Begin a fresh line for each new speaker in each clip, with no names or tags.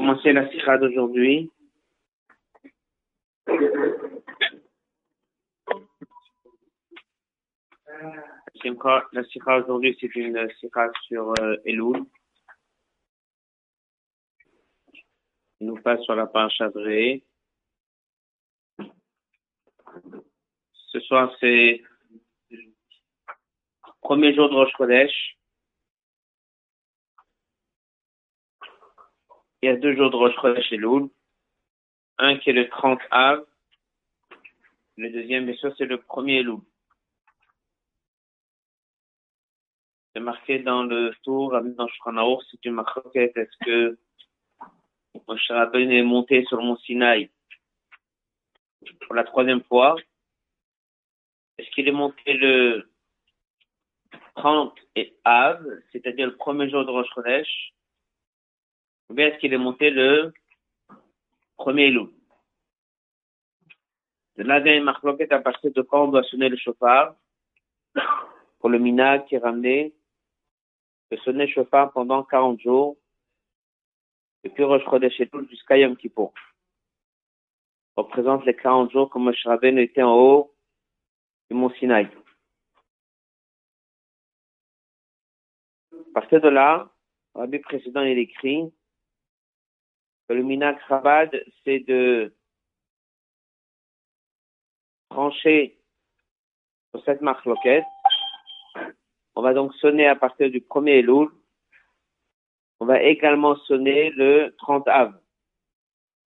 commencer la sikha d'aujourd'hui. La sikha aujourd'hui, c'est une sikha sur euh, Elul. Nous passe sur la page Adré. Ce soir, c'est premier jour de Rosh Chodesh. Il y a deux jours de Rosh Chodesh et Loul. Un qui est le 30 Av. Le deuxième, bien sûr, c'est le premier Loul. C'est marqué dans le tour, dans Shkranaour, c'est une marquette. Est-ce que Moshe Rabbeinu est monté sur le mont Sinaï pour la troisième fois? Est-ce qu'il est monté le 30 et Av, c'est-à-dire le premier jour de Rosh Chodesh, bien est-ce qu'il est monté le premier loup? De là vient une à partir de quand on doit sonner le chauffard? Pour le minag qui est ramené, de sonner le chauffard pendant 40 jours, depuis Rosh Chodesh et tout jusqu'à Yom Kippur. On représente les 40 jours comme Moshe était en haut du mont Sinaï. À partir de là, Rabbi précédent, il écrit que le Minak Chabad, c'est de trancher sur cette marque loquette. On va donc sonner à partir du premier Elul. On va également sonner le 30 Av.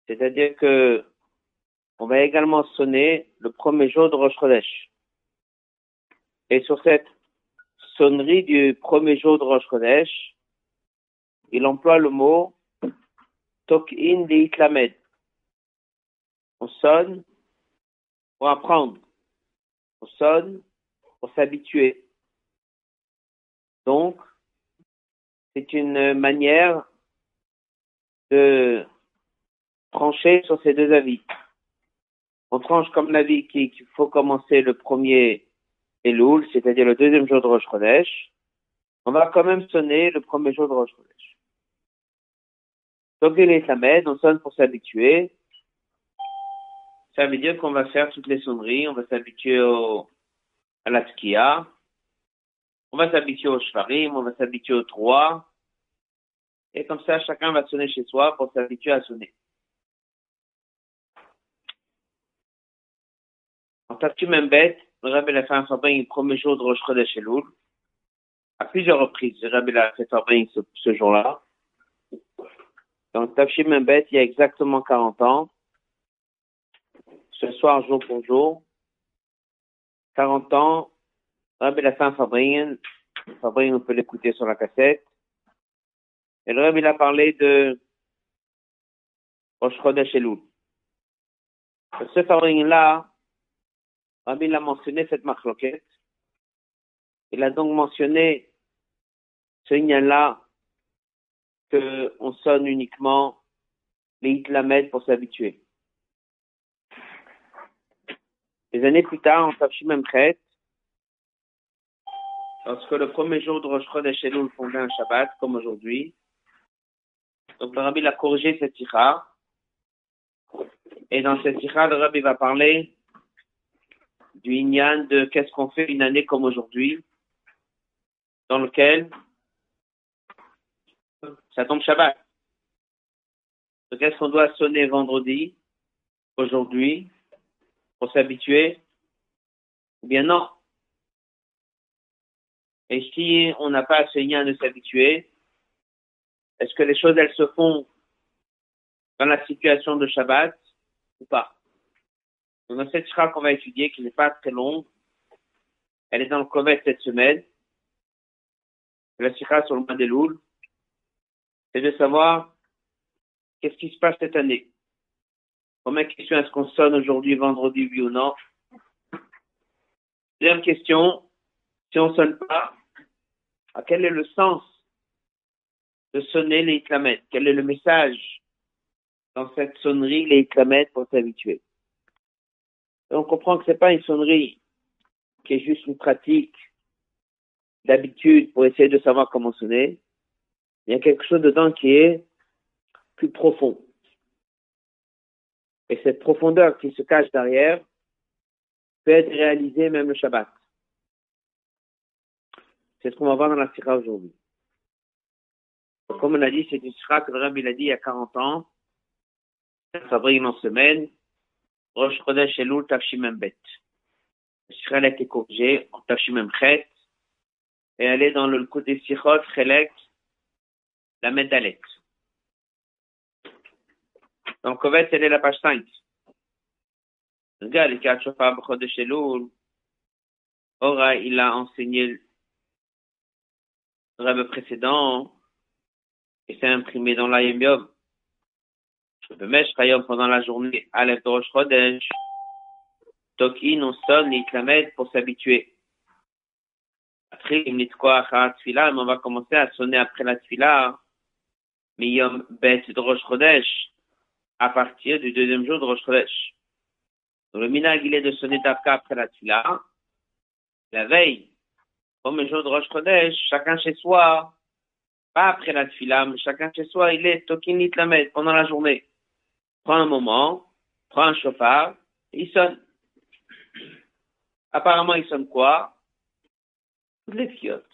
C'est-à-dire que on va également sonner le premier jour de Rosh Chodesh. Et sur cette sonnerie du premier jour de Rosh Chodesh, il emploie le mot Tok'in. On sonne pour apprendre. On sonne pour s'habituer. Donc, c'est une manière de trancher sur ces deux avis. On tranche comme l'avis qu'il faut commencer le premier Elul, c'est-à-dire le deuxième jour de Rosh Chodesh, on va quand même sonner le premier jour de Rosh Chodesh. Donc, il est Samed, on sonne pour s'habituer. Ça veut dire qu'on va faire toutes les sonneries, on va s'habituer à la tkia, on va s'habituer au shvarim, on va s'habituer au trois, et comme ça, chacun va sonner chez soi pour s'habituer à sonner. En même bête, le Rabbi l'a fait un le premier jour de Rosh Chodesh Elul. À plusieurs reprises, le Rabbi l'a fait Fabring ce, ce jour-là. Donc, Tafshim Membet, il y a exactement 40 ans. Ce soir, jour pour jour. 40 ans. Rabbi l'a fait un Fabring. Fabring, on peut l'écouter sur la cassette. Et le Rabbi a parlé de Rosh Elul. Ce Fabring-là, Rabbi a mentionné cette marloquette. Il a donc mentionné ce lien-là qu'on sonne uniquement les Hitlamed pour s'habituer. Des années plus tard, en Tafshim Chet, lorsque le premier jour de Rosh Chodesh Elul fondait un Shabbat, comme aujourd'hui, donc le Rabbi a corrigé cette tira. Et dans cette tira, le Rabbi va parler du Inyan de qu'est-ce qu'on fait une année comme aujourd'hui, dans lequel ça tombe Shabbat. Donc est-ce qu'on doit sonner vendredi, aujourd'hui, pour s'habituer Ou bien non Et si on n'a pas ce lien de s'habituer, est-ce que les choses, elles se font dans la situation de Shabbat ou pas? Dans cette chra qu'on va étudier, qui n'est pas très longue, elle est dans le Kovet cette semaine. La chra sur le mois des Louls. C'est de savoir qu'est-ce qui se passe cette année. Première question, est-ce qu'on sonne aujourd'hui, vendredi, oui ou non? Deuxième question, si on sonne pas, à quel est le sens de sonner les iklamettes? Quel est le message dans cette sonnerie, les iklamettes, pour s'habituer? on comprend que c'est pas une sonnerie qui est juste une pratique d'habitude pour essayer de savoir comment sonner. Il y a quelque chose dedans qui est plus profond. Et cette profondeur qui se cache derrière peut être réalisée même le Shabbat. C'est ce qu'on va voir dans la Sira aujourd'hui. Comme on a dit, c'est une Sira que le Rabbi l'a dit il y a 40 ans. Ça brille en semaine. Rosh Chodesh Elul Tafshimem Bet. La Sira a été corrigée en Tafshimem Chet. Et elle est dans le côté Sichot, Chelek, la Medalet. Donc, en fait, elle est la page 5. Regarde, de chez Ora, il a enseigné le rêve précédent et c'est imprimé dans l'Ayem Yom. Bemesh Chayom pendant la journée, Aleph Rosh Chodesh. Tokin, on sonne, il clamed pour s'habituer. Après, il me dit quoi, mais on va commencer à sonner après la Tfila. Miyom Bet de Rosh Chodesh à partir du deuxième jour de Rosh Chodesh. Le minag, il est de sonner Tafka après la Tfila. La veille, le jour de Rosh Chodesh, chacun chez soi, pas après la Tfila, mais chacun chez soi, il est Tokinit Lamed pendant la journée. Prends un moment, prends un chauffard, et il sonne. Apparemment, il sonne quoi? Toutes les fiottes.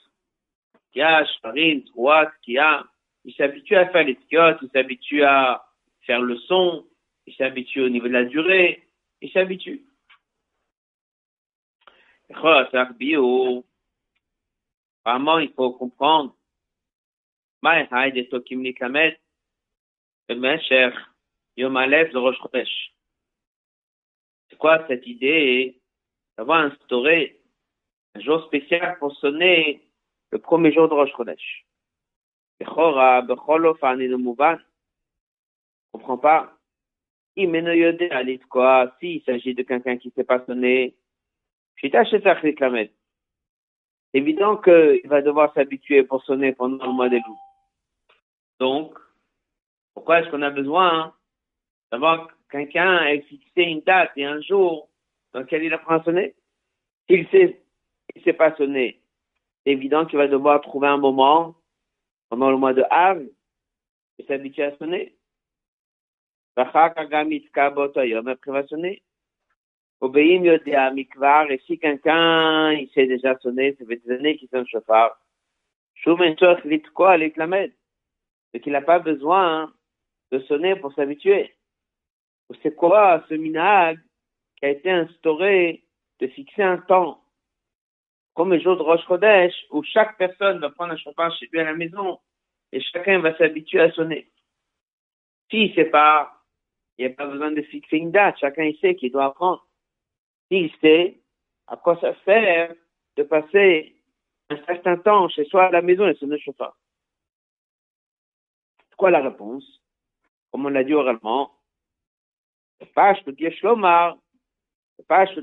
Kia, Shfarim, Trouat, Kia. Il s'habitue à faire les fiottes, il s'habitue à faire le son, il s'habitue au niveau de la durée, il s'habitue. Apparemment, il faut comprendre. C'est quoi cette idée? D'avoir instauré un jour spécial pour sonner le premier jour de Rosh Chodesh? Comprends pas. quoi S'il s'agit de quelqu'un qui ne sait pas sonner, c'est évident qu'il va devoir s'habituer pour sonner pendant le mois des loups. Donc, pourquoi est-ce qu'on a besoin hein, d'avoir quelqu'un à fixer une date et un jour dans lequel il apprend à sonner. S'il sait, il sait pas sonner, c'est évident qu'il va devoir trouver un moment pendant le mois de Av et s'habituer à sonner. Après va sonner. Et si quelqu'un, il sait déjà sonner, ça fait des années qu'il sonne chauffard. C'est qu'il n'a pas besoin de sonner pour s'habituer. C'est quoi ce minag qui a été instauré de fixer un temps? Comme le jour de Rosh Chodesh, où chaque personne va prendre un chauffard chez lui à la maison et chacun va s'habituer à sonner. Si c'est pas il n'y a pas besoin de fixer une date. Chacun il sait qu'il doit apprendre. S'il sait, à quoi ça sert de passer un certain temps chez soi à la maison et se ne pas. C'est quoi la réponse? Comme on l'a dit oralement, page de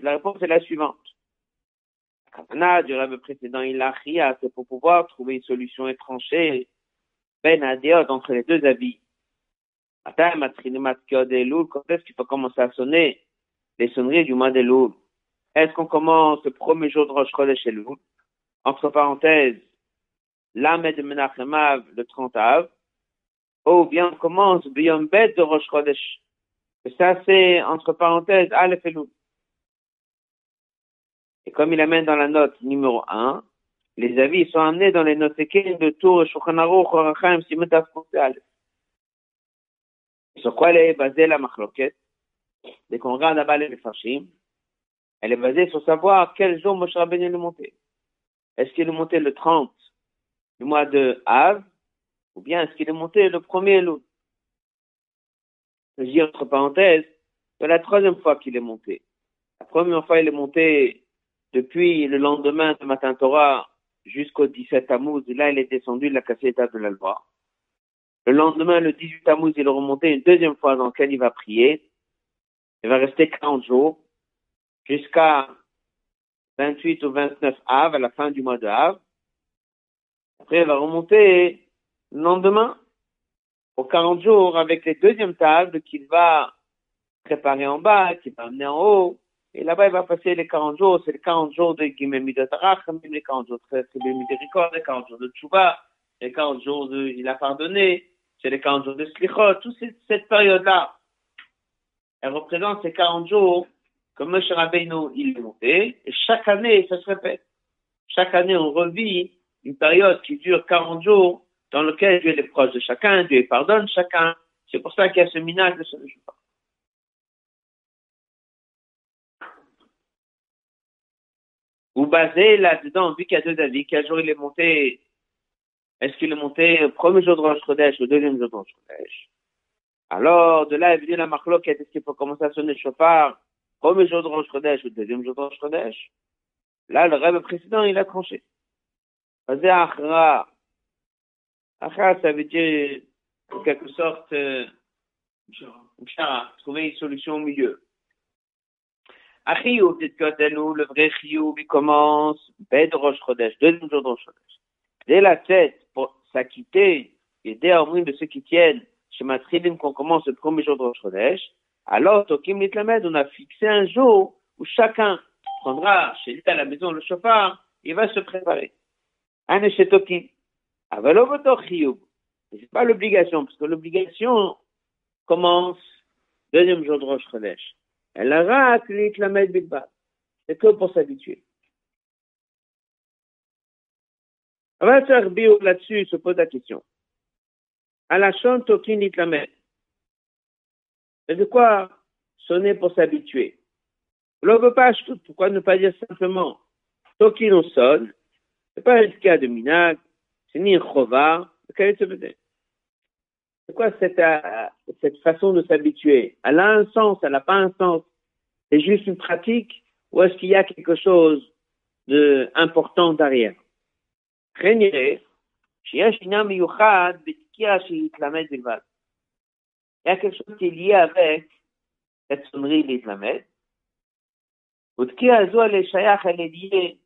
la réponse est la suivante. La du rêve précédent, il a c'est pour pouvoir trouver une solution étranchée, ben entre les deux avis. Quand est-ce qu'il faut commencer à sonner les sonneries du mois de Loul Est-ce qu'on commence le premier jour de Rosh Chodesh Elul Entre parenthèses, l'Amed de Menachemav, le 30 av, ou bien on commence Biyom Bet de Rosh Chodesh? Et ça, c'est entre parenthèses Aleph Elul. Et comme il amène dans la note numéro 1, les avis sont amenés dans les notes de Tour, Shulchan Aruch, Orachaim, Simetaf. Sur quoi elle est basée la machloket Dès qu'on regarde là-bas les Farshim, elle est basée sur savoir quel jour Moshe Rabbeinu est monté. Est-ce qu'il est monté le 30 du mois de Av ou bien est-ce qu'il est monté le premier Elul? Je dis entre parenthèses, c'est la troisième fois qu'il est monté. La première fois, il est monté depuis le lendemain de Matin Torah jusqu'au 17 Tammuz. Là, il est descendu de la cassette de la loi. Le lendemain, le 18 Tammuz, il est remonté une deuxième fois dans laquelle il va prier. Il va rester 40 jours jusqu'à 28 ou 29 Av, à la fin du mois de Av. Après, il va remonter le lendemain pour 40 jours avec les deuxièmes tables qu'il va préparer en bas, qu'il va amener en haut. Et là-bas, il va passer les 40 jours. C'est les 40 jours de Gimemidotarach, les 40 jours de Miséricorde, les 40 jours de Tchouba, les 40 jours de il a pardonné c'est les 40 jours de Slichot, toute cette, période-là, elle représente ces 40 jours que Moshe Rabbeinu, il est monté, et chaque année, ça se répète. Chaque année, on revit une période qui dure 40 jours, dans lequel Dieu est proche de chacun, Dieu pardonne chacun. C'est pour ça qu'il y a ce minage de ce jour. Vous basez là-dedans, vu qu'il y a deux avis, quel jour il est monté Est-ce qu'il est monté premier jour de Rosh Chodesh ou deuxième jour de Rosh Alors, de là est venue la marloque, est-ce qu'il faut commencer à sonner le chauffard premier jour de Rosh Chodesh ou deuxième jour de Rosh Là, le rêve précédent, il a tranché. Basé Achra. Achra, ça veut dire, en quelque sorte, euh, trouver une solution au milieu. Achiyou, le vrai chiyou, il commence, bed Rosh Chodesh, deuxième jour de Rosh Chodesh. Dès la tête, pour s'acquitter, et dès moins de ceux qui tiennent, chez Matrilim, qu'on commence le premier jour de Rosh Chodesh, alors, Tokim Litlamed, on a fixé un jour où chacun prendra chez lui à la maison le chauffard, il va se préparer. Un chez Tokim. Avalovoto chiyou. C'est pas l'obligation, parce que l'obligation commence deuxième jour de Rosh Chodesh. Elle a rate l'itlamed bilbad. C'est que pour s'habituer. On va faire bio là-dessus, se pose la question. À la chante tokin l'itlamed. C'est de quoi sonner pour s'habituer? Veut pas pourquoi ne pas dire simplement tokin on sonne. C'est pas un cas de minag, c'est ni un chova, quel est ce c'est quoi cette, euh, cette façon de s'habituer? Elle a un sens, elle n'a pas un sens. C'est juste une pratique ou est-ce qu'il y a quelque chose d'important derrière? Il y a quelque chose qui est lié avec cette sonnerie l'Islamed. elle est liée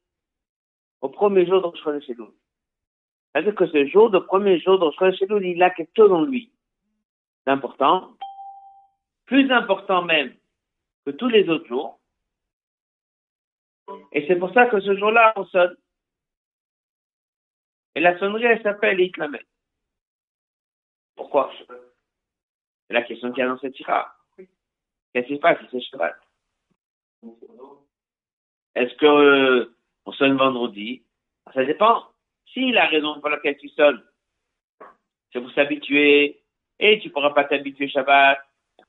au premier jour de Rosh c'est-à-dire que ce jour, le premier jour de il a quelque chose en lui d'important, plus important même que tous les autres jours. Et c'est pour ça que ce jour-là, on sonne. Et la sonnerie, elle s'appelle Itlamet. Pourquoi? C'est la question qu'il y a dans cette tira. Qu'est-ce qui se passe c'est Shabbat? Est-ce que euh, on sonne vendredi? Ça dépend. Si la raison pour laquelle tu sonnes, c'est pour s'habituer, et tu pourras pas t'habituer Shabbat,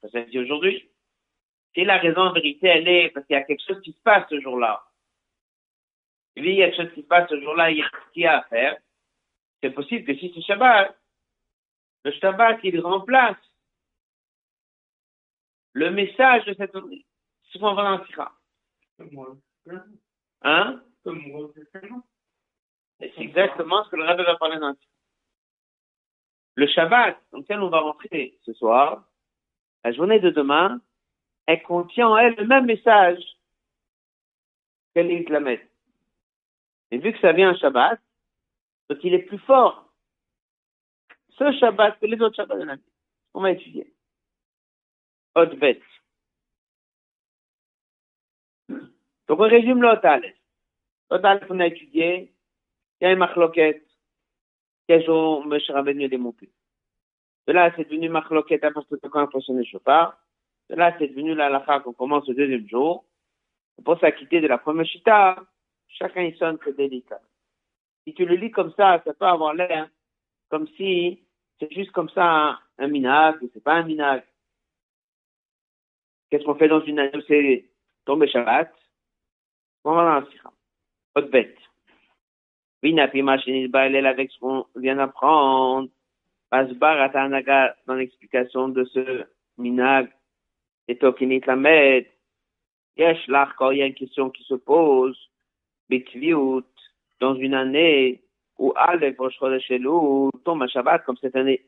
ça s'habituer aujourd'hui. Si la raison en vérité, elle est parce qu'il y a quelque chose qui se passe ce jour-là. il y a quelque chose qui se passe ce jour-là, il y a ce qu'il y a à faire. C'est possible que si c'est Shabbat, le Shabbat, il remplace le message de cette journée. C'est ce qu'on Hein? C'est exactement ce que le Rabbi va parler dans le Shabbat, dans lequel on va rentrer ce soir, la journée de demain, elle contient en elle le même message que l'Islamet. Et vu que ça vient un Shabbat, donc il est plus fort ce Shabbat que les autres Shabbats de l'année. On va étudier. Bête. Donc on résume l'Otal. L'Otal qu'on a étudié, il y a une marloquette. Quel jour M. Rabbeinu démonté. De là, c'est devenu marloquette à partir de quand on sonner le chauffard. De là, c'est devenu la lacha qu'on commence le deuxième jour. Pour s'acquitter de la première chita, chacun y sonne que délicat. Si tu le lis comme ça, ça peut avoir l'air comme si c'est juste comme ça un, minag, ou c'est pas un minag. Qu'est-ce qu'on fait dans une année où c'est tombé Shabbat? On va dans la Autre bête. Avec ce qu'on vient d'apprendre. Asbar Atanaga dans l'explication de ce minag et Tokinit Lamed. Yesh là, quand il y a une question qui se pose, Bitviut, dans une année où Aleph Rosh Chodesh tombe à Shabbat comme cette année.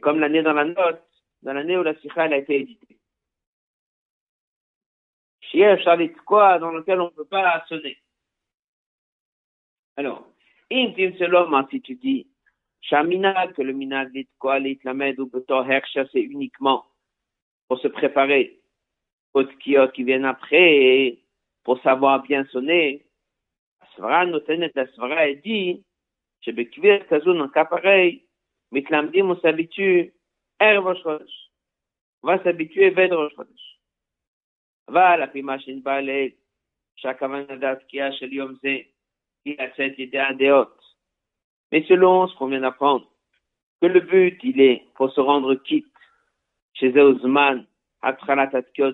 Comme l'année dans la note, dans l'année où la Sikha a été éditée. Shalit quoi dans lequel on ne peut pas sonner? Alors, Intim Selom, si tu dis, Shaminag, que le minag dit quoi, l'itlamed ou betor hersha, c'est uniquement pour se préparer aux tkiyot qui viennent après, pour savoir bien sonner. Asvara notenet, la svara, elle dit, Shebekvir kazun, en cas pareil, Mitlamdim, on s'habitue, Er Rosh Chodesh. On va s'habituer, Ved Rosh Chodesh. אבל לפי מה שנקבע לעיל, שהכוונה דתקיעה של יום זה qui la sainteté a des hautes. Mais selon ce qu'on vient d'apprendre, que le but, il est, pour se rendre quitte, chez Euzman, que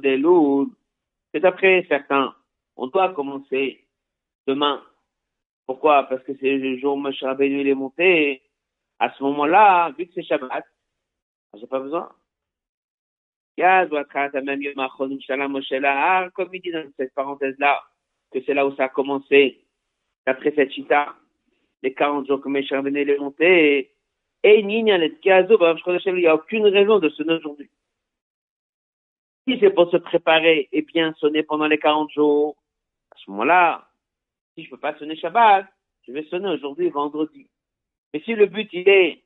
d'après certains, on doit commencer demain. Pourquoi? Parce que c'est le jour où Moshe Rabbeinu est monté. À ce moment-là, vu que c'est Shabbat, ah, j'ai pas besoin. Comme il dit dans cette parenthèse-là, que c'est là où ça a commencé, d'après cette chita, les 40 jours que Rabbeinu il est monté, et il n'y a aucune raison de sonner aujourd'hui. Si c'est pour se préparer et bien sonner pendant les 40 jours, à ce moment-là, si je peux pas sonner Shabbat, je vais sonner aujourd'hui, vendredi. Mais si le but, il est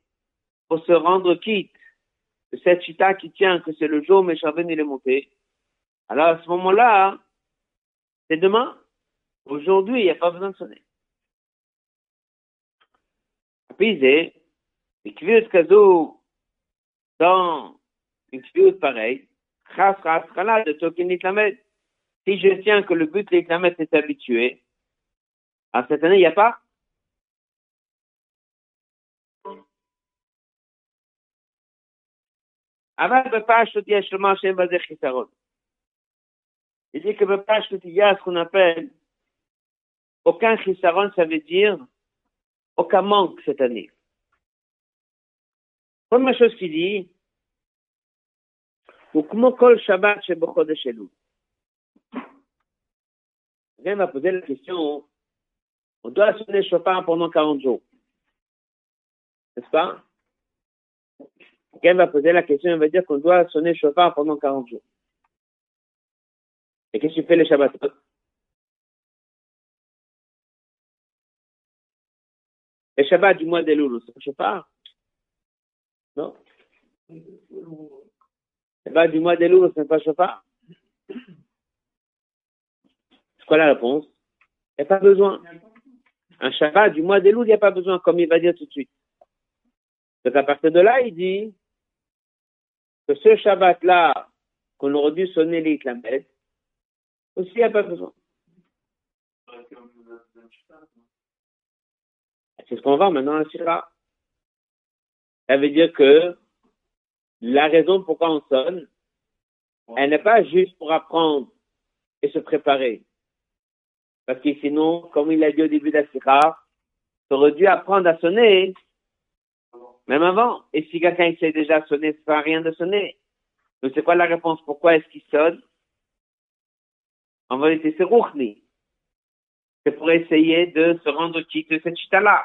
pour se rendre quitte de cette chita qui tient que c'est le jour où Meshaven il est monté, alors à ce moment-là, c'est demain. Aujourd'hui, il n'y a pas besoin de sonner. Puis, et kviut kazou, dans une kviut pareille, chas chas chala de tokin nitlamet. Si je tiens que le but nitlamet est habitué, à cette année, il n'y a pas. אבל בפשטות יש לומר שאין בזה חיסרון. Il dit que בפשטות il y a ce qu'on appelle aucun חיסרון, ça veut dire aucun manque cette année. Première chose qu'il dit, Shabbat. Quelqu'un va poser la question, on doit sonner chauffard pendant 40 jours. N'est-ce pas? Quelqu'un va poser la question, il va dire qu'on doit sonner chauffard pendant 40 jours. Et qu'est-ce que tu fais les Shabbat? Les Shabbat du mois d'Elul, c'est le chauffard non? C'est pas du mois d'Elul, ce n'est pas C'est quoi la réponse? Il n'y a pas besoin. Un Shabbat du mois d'Elul, il n'y a pas besoin, comme il va dire tout de suite. Donc à partir de là, il dit que ce Shabbat-là, qu'on aurait dû sonner les clamettes, aussi il n'y a pas besoin. C'est ce qu'on va maintenant à Syrah. Ça veut dire que la raison pourquoi on sonne, elle n'est pas juste pour apprendre et se préparer. Parce que sinon, comme il a dit au début de la Sira, tu aurais dû apprendre à sonner, même avant. Et si quelqu'un sait déjà sonner, ça ne rien de sonner. Donc c'est quoi la réponse? Pourquoi est-ce qu'il sonne? En vérité, c'est Rouchni. C'est pour essayer de se rendre quitte de cette chita-là.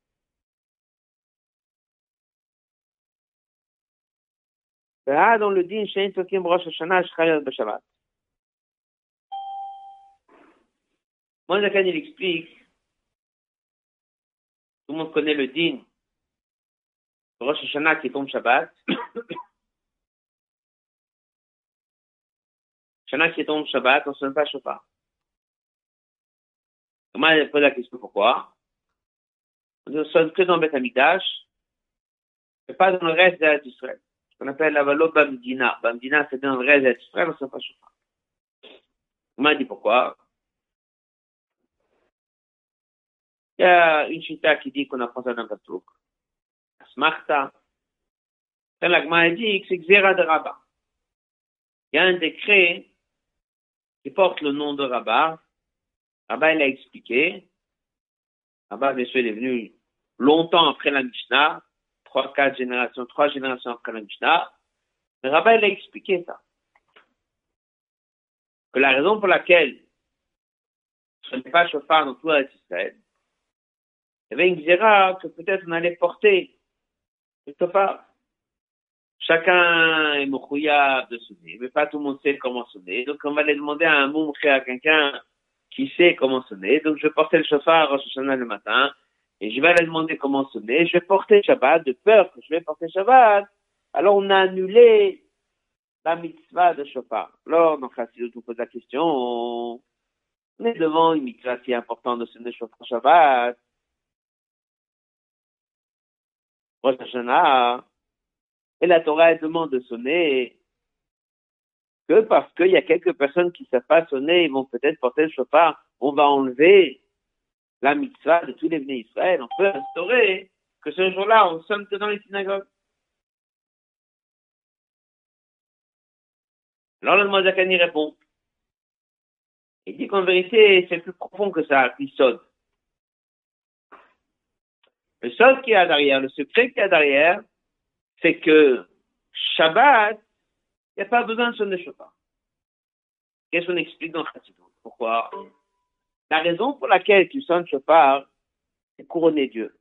C'est dans le tout le monde connaît le din Rosh Hashanah qui tombe Shabbat. Shana qui tombe Shabbat, on ne sonne pas Comment elle pose la question pourquoi On ne sonne que dans Beth et pas dans le reste qu'on appelle la valot Bamdina. Bamdina, c'est un vrai exprès, mais c'est pas chauffard. On m'a dit pourquoi. Il y a une chita qui dit qu'on apprend ça dans le truc. Smarta. L'agma dit que c'est Xera de. Il y a un décret qui porte le nom de Rabat. Rabat, il a expliqué. Rabat, bien sûr, il est venu longtemps après la Mishnah trois, quatre générations, trois générations après la Mishnah, le rabbin il a expliqué ça. Que la raison pour laquelle ce n'est pas chauffard dans tout Israël, il y avait une que peut-être on allait porter le chauffard. chacun est moukouya de sonner, mais pas tout le monde sait comment sonner. Donc, on va aller demander à un moumkhé, à quelqu'un qui sait comment sonner. Donc, je portais le chauffard au Shoshana le matin, et je vais aller demander comment sonner. Je vais porter Shabbat, de peur que je vais porter Shabbat. Alors, on a annulé la mitzvah de chauffard. Alors, dans Chassidut, on pose la question, on est devant une mitzvah si importante de sonner chauffard Shabbat. Rosh Hashanah, et la Torah demande de sonner que parce qu'il y a quelques personnes qui ne savent pas sonner, ils vont peut-être porter le chauffard, on va enlever la mitzvah de tous les venus Israël. On peut instaurer que ce jour-là, on sonne dans les synagogues. Alors le répond. Il dit qu'en vérité, c'est plus profond que ça, qui sonne. Le sol qui y a derrière, le secret qu'il y a derrière, c'est que Shabbat, il n'y a pas besoin de sonner chauffard. Qu'est-ce qu'on explique dans Chassidut? Pourquoi? La raison pour laquelle tu sonnes chauffard, c'est couronner Dieu.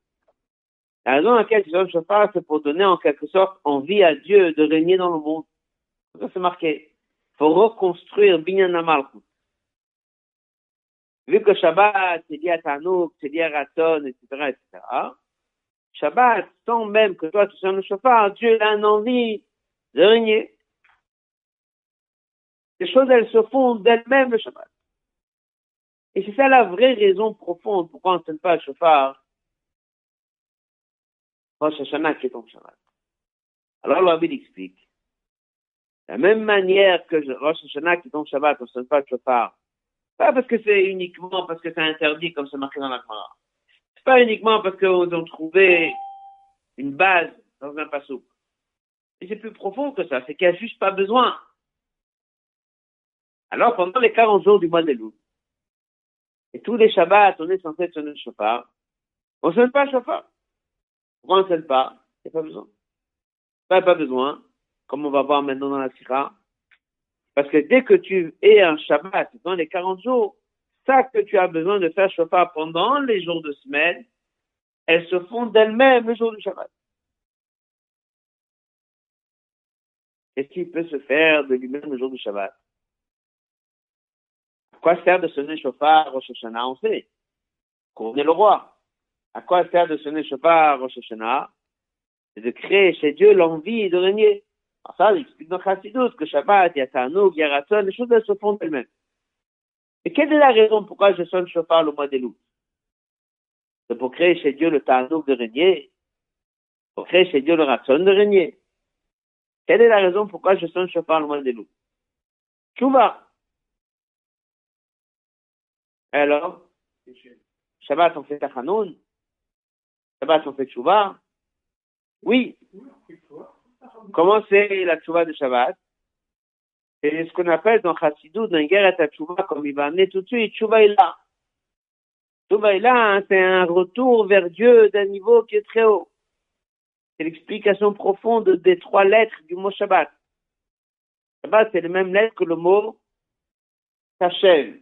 La raison pour laquelle tu sonnes chauffard, c'est pour donner en quelque sorte envie à Dieu de régner dans le monde. Ça, c'est marqué. Il faut reconstruire Binyan. Vu que Shabbat, c'est lié à Tanouk, c'est lié à Raton, etc., etc., Shabbat, sans même que toi tu sois le chauffard, Dieu a une envie de régner. Les choses, elles se font d'elles-mêmes le Shabbat. Et c'est ça la vraie raison profonde pourquoi on ne sonne pas le chauffard. Rosh Hashanah qui est Shabbat. Alors le Rabbi explique. De la même manière que Rosh Hashanah qui est Shabbat, on ne sonne pas le chauffard. Pas parce que c'est uniquement parce que c'est interdit comme c'est marqué dans la Gemara pas uniquement parce qu'ils ont trouvé une base dans un passouk. Et c'est plus profond que ça, c'est qu'il n'y a juste pas besoin. Alors, pendant les 40 jours du mois des loups, et tous les Shabbats, on est censé sonner le chauffard, on ne sonne pas le chauffard. Pourquoi on ne sonne pas Il n'y a pas besoin. Pas, pas besoin, comme on va voir maintenant dans la Sira. Parce que dès que tu es un Shabbat, dans les 40 jours, ça que tu as besoin de faire chauffard pendant les jours de semaine, elles se font d'elles-mêmes le jour du Shabbat. Qu'est-ce qui peut se faire de lui-même le jour du Shabbat? Quoi sert de sonner chauffard Rosh Hashanah On sait. Couronner le roi. À quoi sert de sonner chauffard Rosh Hashanah? C'est de créer chez Dieu l'envie de régner. Alors ça, explique dans Chassidut que Shabbat, il y a Tanouk, il y a Raton, les choses elles se font d'elles-mêmes. Et quelle est la raison pourquoi je sonne chauffard le mois des loups C'est pour créer chez Dieu le tanouk de régner, pour créer chez Dieu le ratson de régner. Quelle est la raison pourquoi je sonne chauffard le mois des loups Chouva. Alors, Shabbat on fait Tachanoun Shabbat on fait Chouva Oui. Comment c'est la Chouva de Shabbat? C'est ce qu'on appelle dans Chassidou, dans Guerre à Tchouva, comme il va amener tout de suite, Tchouva est là. Tchouva est là, hein, c'est un retour vers Dieu d'un niveau qui est très haut. C'est l'explication profonde des trois lettres du mot Shabbat. Shabbat, c'est les mêmes lettres que le mot Tachem,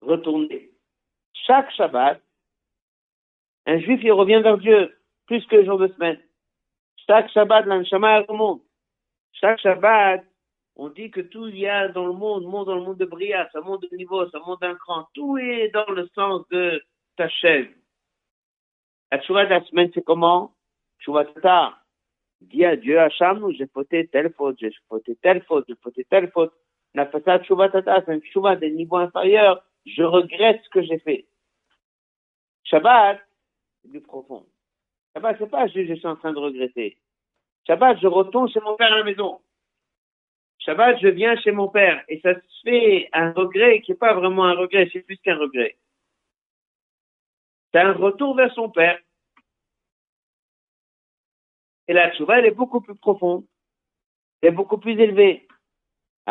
retourner. Chaque Shabbat, un juif, il revient vers Dieu, plus que le jour de semaine. Chaque Shabbat, l'anshama remonte. Chaque Shabbat, on dit que tout il y a dans le monde, monde dans le monde de Bria, ça monte de niveau, ça monte d'un cran, tout est dans le sens de Tachem. La tchouva de la semaine, c'est comment? Tchouva tata. Dis à Dieu, Hacham, j'ai fauté telle faute, j'ai fauté telle faute, j'ai fauté telle faute. La ça, tchouva tata, c'est un tchouva des niveaux inférieurs. Je regrette ce que j'ai fait. Shabbat, c'est plus profond. Shabbat, c'est pas juste je suis en train de regretter. Shabbat, je retourne chez mon père à la maison. Shabbat, je viens chez mon père et ça se fait un regret qui n'est pas vraiment un regret, c'est plus qu'un regret. C'est un retour vers son père. Et la tchouva, elle est beaucoup plus profonde. Elle est beaucoup plus élevée.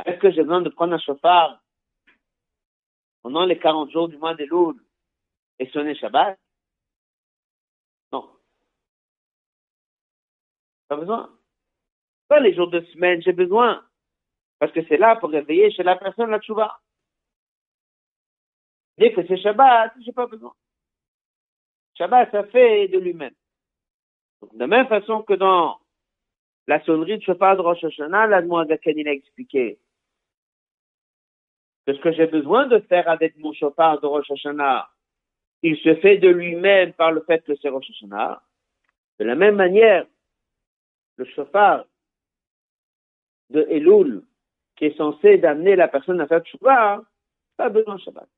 Est-ce que j'ai besoin de prendre un chauffard? Pendant les 40 jours du mois des Louls et sonner Shabbat? Non. Pas besoin. Pas les jours de semaine, j'ai besoin. Parce que c'est là pour réveiller chez la personne la tchouva. Dès que c'est Shabbat, j'ai pas besoin. Shabbat, ça fait de lui-même. de la même façon que dans la sonnerie de chauffard de Rosh Hashanah, l'Admoazaken, il a expliqué ce que j'ai besoin de faire avec mon chauffard de Rosh Hashanah, il se fait de lui-même par le fait que c'est Rosh Hashanah. De la même manière, le chauffard de Elul, qui est censé d'amener la personne à faire Tchouva, pas besoin de Shabbat.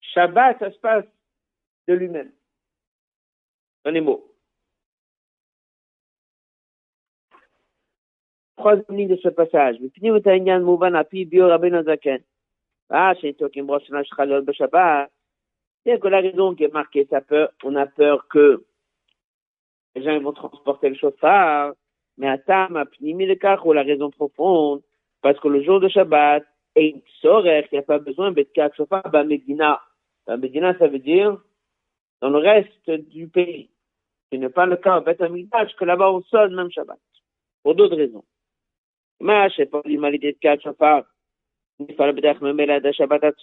Shabbat, ça se passe de lui-même. Dans les mots. Troisième ligne de ce passage. Qui. Bien que la raison qui est marquée, ça peur, on a peur que les gens vont transporter le chauffard, mais à Tam, Pnimi le ou la raison profonde, parce que le jour de Shabbat, et il saurait qu'il n'y a pas besoin de chauffard, bah, Medina. Medina, ça veut dire dans le reste du pays. Ce n'est pas le cas au Beth que là-bas on sonne même Shabbat. Pour d'autres raisons. Quatre chauffard, il fallait peut-être me mettre à Shabbat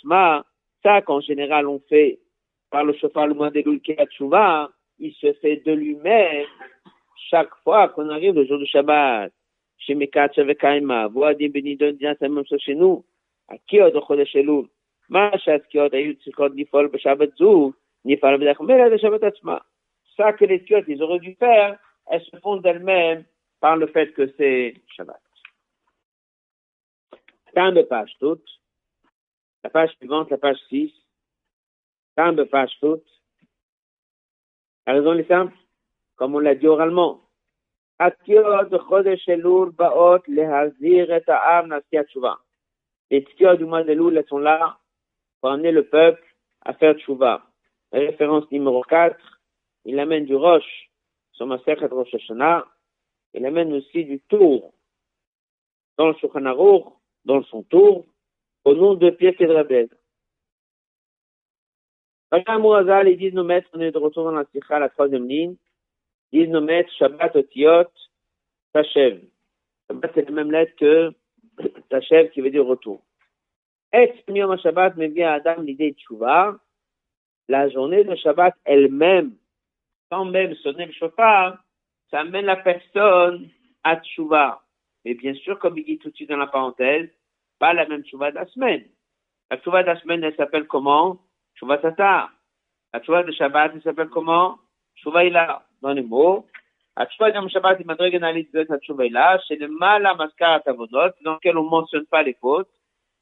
ça qu'en général on fait par le chauffard le mois des Chouva, il se fait de lui-même chaque fois qu'on arrive le jour du Shabbat. Chez Mekat Shavekaima, Voadim Benidon, c'est la même chez nous. De. Ça que ils auraient dû faire, elles se font d'elles-mêmes par le fait que c'est Shabbat tant de pages la page suivante, la page 6, tant de pages. La raison est simple, comme on l'a dit oralement. Les tikiot du mois de Loul, sont là pour amener le peuple à faire tchouva. Référence numéro 4, il amène du roche sur Masechet Rosh Hashanah. Il amène aussi du tour dans le Shulchan dans son tour, au nom de Pierre Kedrabed. Racham Mouazal, ils disent nos maîtres, on est de retour dans la Sikha, la troisième ligne disent nos maîtres Shabbat Otiot Tachev. Shabbat, c'est la même lettre que Tachev qui veut dire retour. Et Yom Shabbat me vient à Adam l'idée de Shuvah. La journée de Shabbat elle-même, sans même sonner le chauffard, ça amène la personne à Tchouva. Mais bien sûr, comme il dit tout de suite dans la parenthèse, pas la même chouva de la semaine. La chouva de la semaine, elle s'appelle comment? Chouva tatar. La chouva de Shabbat, elle s'appelle comment? Chouva ila, dans les mots. La chouva de Shabbat, il m'a donné l'analyse la chouva ila. C'est le mal à mascara tavodot, dans lequel on ne mentionne pas les fautes.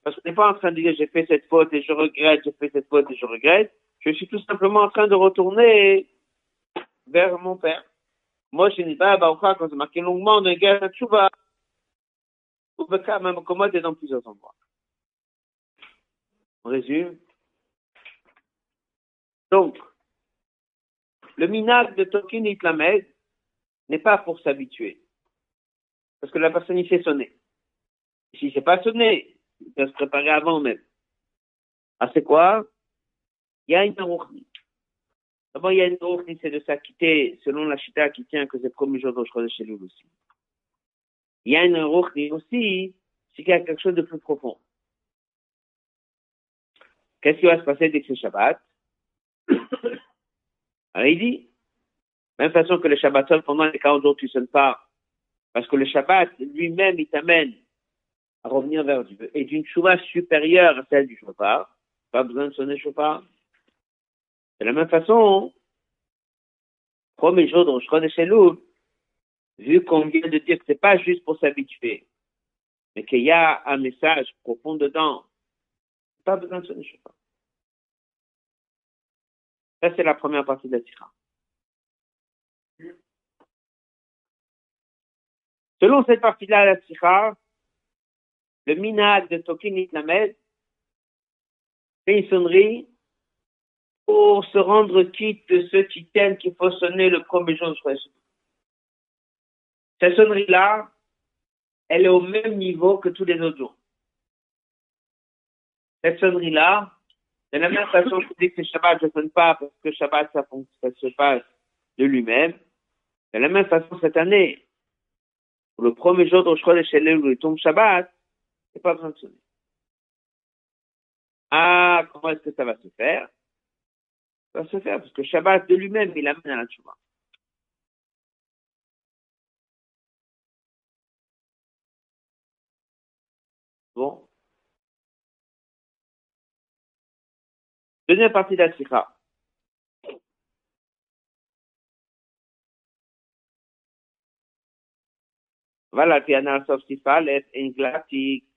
Parce qu'on n'est pas en train de dire j'ai fait cette faute et je regrette, j'ai fait cette faute et je regrette. Je suis tout simplement en train de retourner vers mon père. Moi, je n'ai pas à Baoucha quand c'est marqué longuement dans les guerres de même commode et dans plusieurs endroits. On résume. Donc, le minag de Tokin Itlamed n'est pas pour s'habituer. Parce que la personne, il fait sonner. Si ne s'est pas sonné, il peut se préparer avant même. Ah, c'est quoi? Il y a une rouchni. D'abord, il y a une rouchni, c'est de s'acquitter selon la chita qui tient que c'est le premier jour de chez lui aussi. Il y a une rouchni aussi, c'est qu'il y a quelque chose de plus profond. Qu'est-ce qui va se passer dès que c'est Shabbat? Alors il dit, même façon que le Shabbat seul, pendant les 40 jours, tu ne sonnes pas. Parce que le Shabbat, lui-même, il t'amène à revenir vers Dieu. Et d'une chouva supérieure à celle du chauffard. Pas besoin de sonner chauffard. De la même façon, premier jour de Rosh Elul, vu qu'on vient de dire que c'est pas juste pour s'habituer, mais qu'il y a un message profond dedans, pas besoin de sonner chauffard. Ça, c'est la première partie de la tira. Selon cette partie-là la tira, le minag de Tokin Itlamed fait une sonnerie pour se rendre quitte de ceux qui tiennent qu'il faut sonner le premier jour de. Cette sonnerie-là, elle est au même niveau que tous les autres jours. Cette sonnerie-là, de la même façon que dis que Shabbat, je ne sonne pas parce que Shabbat, ça, se passe de lui-même. De la même façon, cette année, le premier jour de Rosh chez où il tombe Shabbat, a pas besoin de sonner. Ah, comment est-ce que ça va se faire? Ça va se faire parce que Shabbat de lui-même, il amène à la Tchouva. Bon. Deuxième partie de la sikha. Voilà, sauf sifa, l'être inglatique.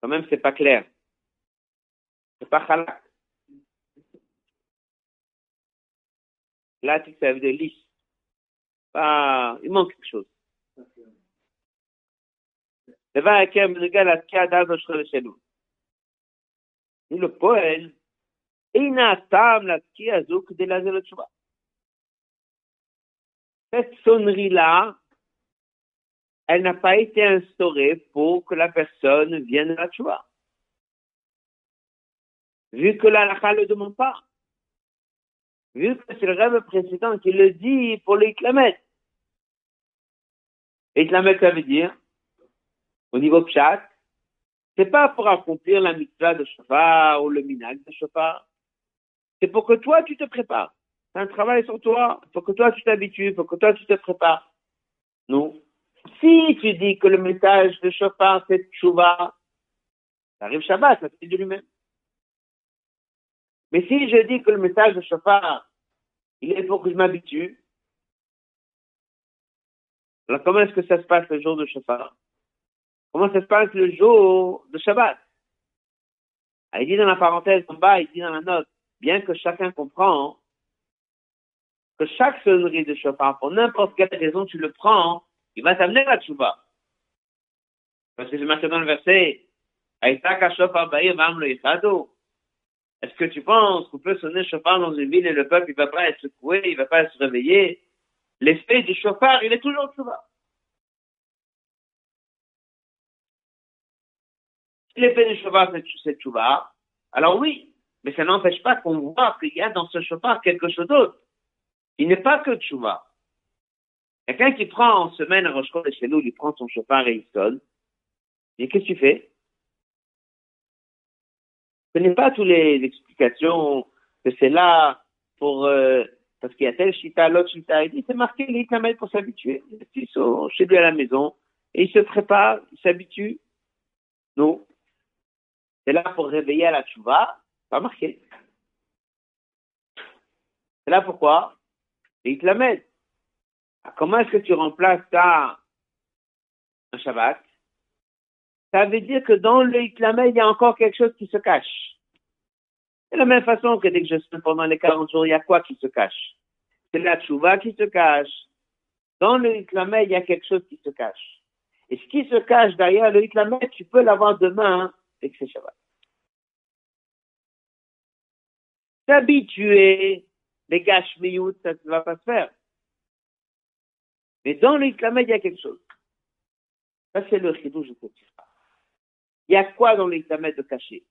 Quand même, c'est pas clair. C'est pas halak. Là, ça veut dire lisse. Pas, il manque quelque chose. Et le poël, cette sonnerie-là, elle n'a pas été instaurée pour que la personne vienne à la tchouva. Vu que la ne le demande pas. Vu que c'est le rêve précédent qui le dit pour l'Iklamet. Iklamet, ça veut dire au niveau pshat, c'est pas pour accomplir la mitzvah de shofar ou le minag de shofar. C'est pour que toi, tu te prépares. C'est un travail sur toi. Faut que toi, tu t'habitues. Faut que toi, tu te prépares. Non. Si tu dis que le message de shofar, c'est tchouva, ça arrive Shabbat, ça fait de lui-même. Mais si je dis que le message de shofar, il est pour que je m'habitue, alors comment est-ce que ça se passe le jour de shofar Comment ça se passe le jour de Shabbat? Ah, Il dit dans la parenthèse en bas, il dit dans la note, bien que chacun comprend que chaque sonnerie de chauffard, pour n'importe quelle raison tu le prends, il va t'amener à la tchouba. Parce que c'est marqué dans le verset, est-ce que tu penses qu'on peut sonner chauffard dans une ville et le peuple, il va pas être secoué, il va pas se réveiller? L'effet du chauffard, il est toujours tchouba. L'effet du chauffard, c'est tchouba, alors oui, mais ça n'empêche pas qu'on voit qu'il y a dans ce chauffard quelque chose d'autre. Il n'est pas que tchouba. Quelqu'un qui prend en semaine à Rosh chez nous, il prend son chauffard et il sonne. Et qu'est-ce que tu fais? Je connais pas toutes les explications que c'est là pour, euh, parce qu'il y a tel chita, l'autre chita. Il dit, c'est marqué, il est pour s'habituer. Ils sont chez lui à la maison et il se prépare, il s'habitue. Non. C'est là pour réveiller à la tchouva, pas marqué. C'est là pourquoi te la Comment est-ce que tu remplaces ça un Shabbat? Ça veut dire que dans le Itlamed, il y a encore quelque chose qui se cache. C'est la même façon que dès que je suis pendant les 40 jours, il y a quoi qui se cache? C'est la tchouva qui se cache. Dans le Itlamed, il y a quelque chose qui se cache. Et ce qui se cache derrière le Itlamed, tu peux l'avoir demain c'est Shabbat. S'habituer, les gâches ça ne va pas se faire. Mais dans l'Iklamed, il y a quelque chose. Ça, c'est le chidou, je ne pas. Il y a quoi dans l'Iklamed de caché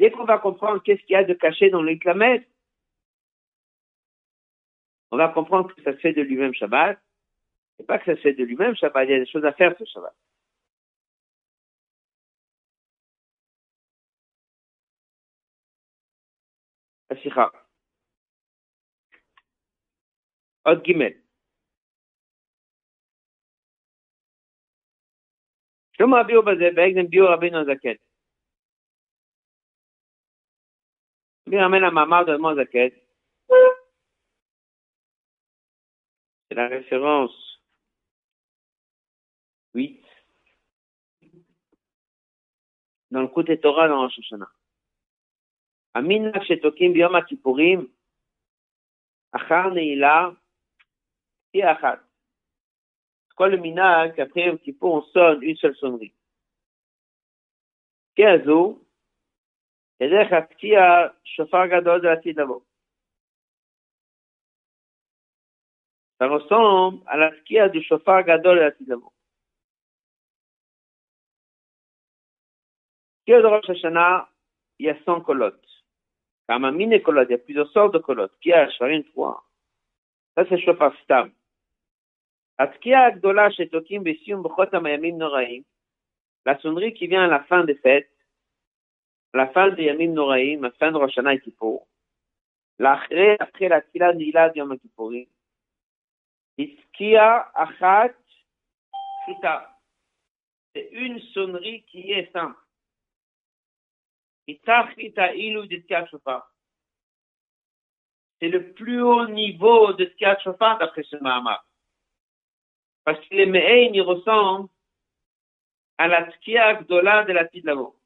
dès qu'on va comprendre qu'est-ce qu'il y a de caché dans l'Iklamed, on va comprendre que ça se fait de lui-même Shabbat. Et pas que ça se fait de lui-même Shabbat, il y a des choses à faire ce Shabbat. השיחה. עוד ג' שלמה הביאו בזה, בהקדם ביאו רבינו הזקן. מרמן המאמר de mon zaket, c'est la référence 8 dans le côté Torah dans Rosh Hashanah. המנהג שתוקעים ביום הכיפורים אחר נעילה היא אחת. כל מנהג, après יום כיפור, on sonne une seule sonnerie. כי הזו, כדרך התקיע שופר גדול לעתיד לבוא. Ça ressemble à la tkia du chauffard gadol de la que de Rosh Hashanah, il y a 100 colottes. Kamamine colottes, il y a plusieurs sortes de colottes. Kia, Sharin, 3. Ça, c'est Shofar Stam. Atkia Agdola, Shetokim, Besium, Bchotam, Yamim, Noraim. La sonnerie qui vient à la fin des fêtes, à la fin de Yamim Noraim, la fin de Rosh Hashanah et Kippour. L'achre, après la tila nila de Yom Kippourim. Iskia achat shuta. C'est une sonnerie qui est simple. C'est le plus haut niveau de Tkiat Shofar d'après ce Mahamar. Parce que les Me'ein, ils ressemblent à la Tkiat Gdola de la Tidlavo.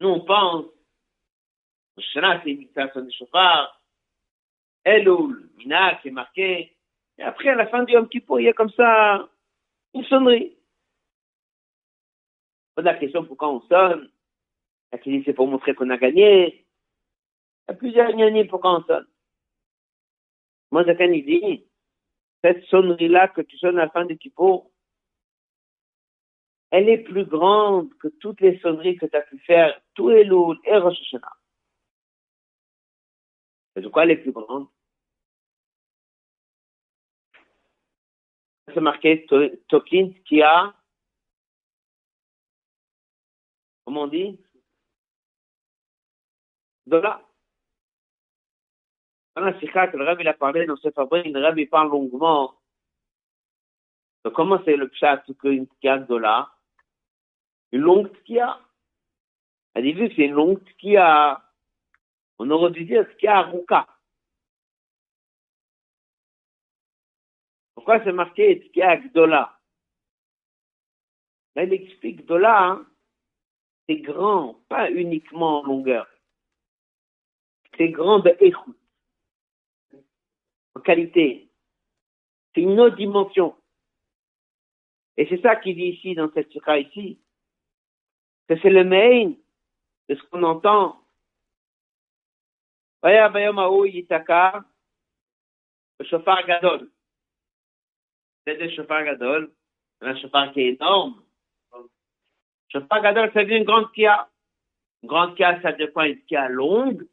Nous, on pense, Shana, c'est imitation de Shofar, Elul, Mina, qui est marqué, et après, à la fin du Yom Kippur, il y a comme ça une sonnerie. La question pourquoi on sonne, la qui dit c'est pour montrer qu'on a gagné. Il y a plusieurs gagnés pourquoi on sonne. Moi, Zakan, il dit, cette sonnerie-là que tu sonnes à la fin du Kippour, elle est plus grande que toutes les sonneries que tu as pu faire, tous les loups et Rosh. Et de quoi elle est plus grande? C'est marqué Tokin a Comment on dit? Dola. Dans la sikha que le Rabbi a parlé dans ce fabrique, le Rabbi parle longuement de comment c'est le pshat qu'une tkia dola. Une longue tkia. Vu que c'est une longue tkia, on aurait dû dire tkia ruka. Pourquoi c'est marqué tkia gdola? Là, il explique dola, hein, c'est grand, pas uniquement en longueur. C'est grand de écoute, en qualité. C'est une autre dimension. Et c'est ça qu'il dit ici, dans cette surah ici, que c'est le main de ce qu'on entend. Le chauffard gadol. C'est le chauffard gadol, un chauffard qui est énorme, Shofar Gadol, ça veut une grande kia. Une grande kia, ça dire quoi Une kia longue.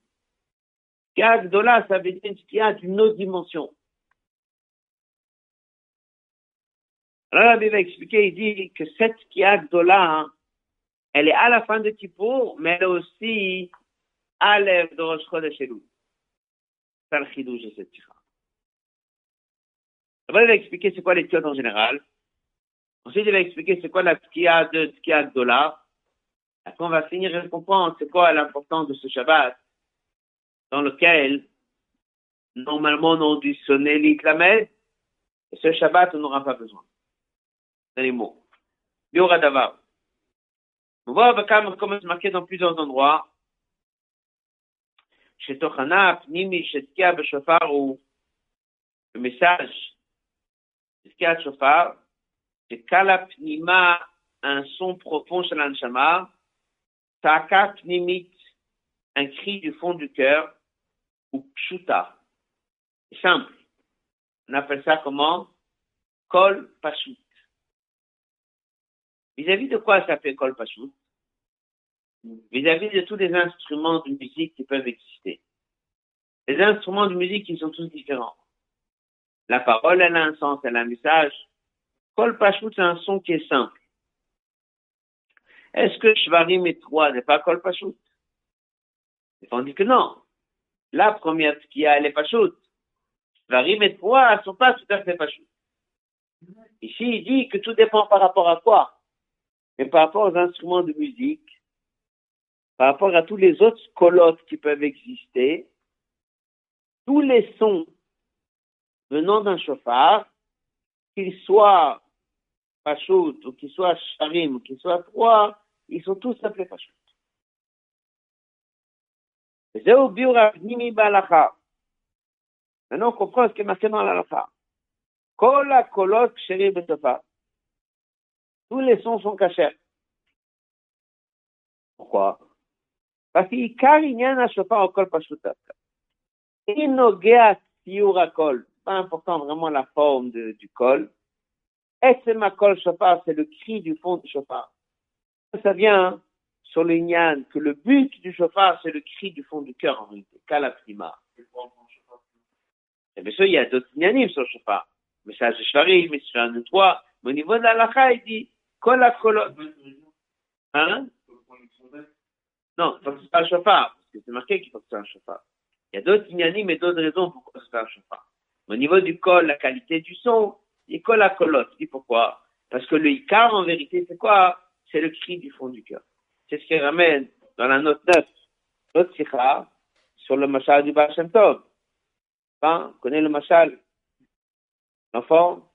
Kia Gdola, ça veut dire une kia d'une autre dimension. Alors, la Bible va expliquer, il dit que cette kia Gdola, hein, elle est à la fin de Kippour, mais elle est aussi à l'ère de Rosh Chodesh Elul. C'est le chidouj de cette tira. Après, il va expliquer c'est quoi les en général. Ensuite, il va expliquer c'est quoi la tkia de tkia dollar. Après, on va finir et comprendre c'est quoi l'importance de ce Shabbat dans lequel, normalement, on dû sonner l'Iklamed. Et ce Shabbat, on n'aura pas besoin. C'est les mots. Biora Davar. On voit comme c'est marqué dans plusieurs endroits. Chez Tochana, Pnimi, chez Tkia, Beshofar, ou le message, Tkia, Shofar, c'est Kalapnima, un son profond chez l'anshama, Taka Pnimit, un cri du fond du cœur, ou Pshuta. Simple. On appelle ça comment? Kol Pashut. Vis-à-vis de quoi ça fait Kol Pashut? Vis-à-vis de tous les instruments de musique qui peuvent exister. Les instruments de musique, ils sont tous différents. La parole, elle a un sens, elle a un message. Kol Pashut, c'est un son qui est simple. Est-ce que Shvarim et 3 n'est pas Kol Pashut On dit que non. La première qui a, elle est Pashut. Shvarim et 3 ne sont pas tout à fait Pashut. Ici, il dit que tout dépend par rapport à quoi? Mais par rapport aux instruments de musique, par rapport à tous les autres colottes qui peuvent exister, tous les sons venant d'un chauffard, qu'ils soient Pachout, ou qu'ils soient Sharim, ou qu'ils soient trois, ils sont tous appelés Pachout. Maintenant, on comprend ce qui est marqué dans l'alacha. Kola. Tous les sons sont cachés. Pourquoi? Parce qu'Ikar inyan ha-shofar kol pashut Inogea tiur kol. Pas important vraiment la forme du col. ma kol shofar, c'est le cri du fond du shofar. Ça vient sur le nyan, que le but du shofar, c'est le cri du fond du cœur en réalité. Kalaprima. Et bien sûr, il y a d'autres nyanim sur le shofar. Message de shvarim, message de toi. Mais au niveau de la il dit, kol kolot. Hein? Non, faut que ce soit un shofar. Parce que c'est marqué qu'il faut que ce soit un shofar. Il y a d'autres nyanim et d'autres raisons pourquoi c'est un shofar. Au niveau du col, la qualité du son, il colle à colotte. Dis pourquoi? Parce que le Icar, en vérité, c'est quoi? C'est le cri du fond du cœur. C'est ce qui ramène dans la note 9, notre sikha, sur le machal du Baal Shem Tov. Hein, connaît le machal L'enfant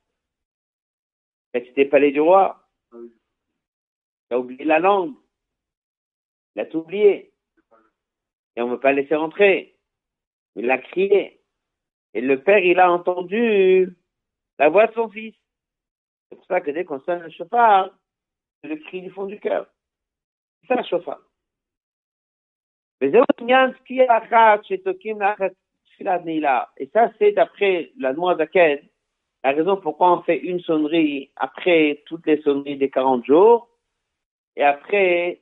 C'était palais du roi. Il a oublié la langue. Il a tout oublié. Et on ne veut pas laisser rentrer. Il a crié. Et le père, il a entendu la voix de son fils. C'est pour ça que dès qu'on sonne le chauffard, c'est le cri du fond du cœur. C'est ça le chauffard. Et ça, c'est d'après la loi d'Aken, la raison pourquoi on fait une sonnerie après toutes les sonneries des 40 jours, et après,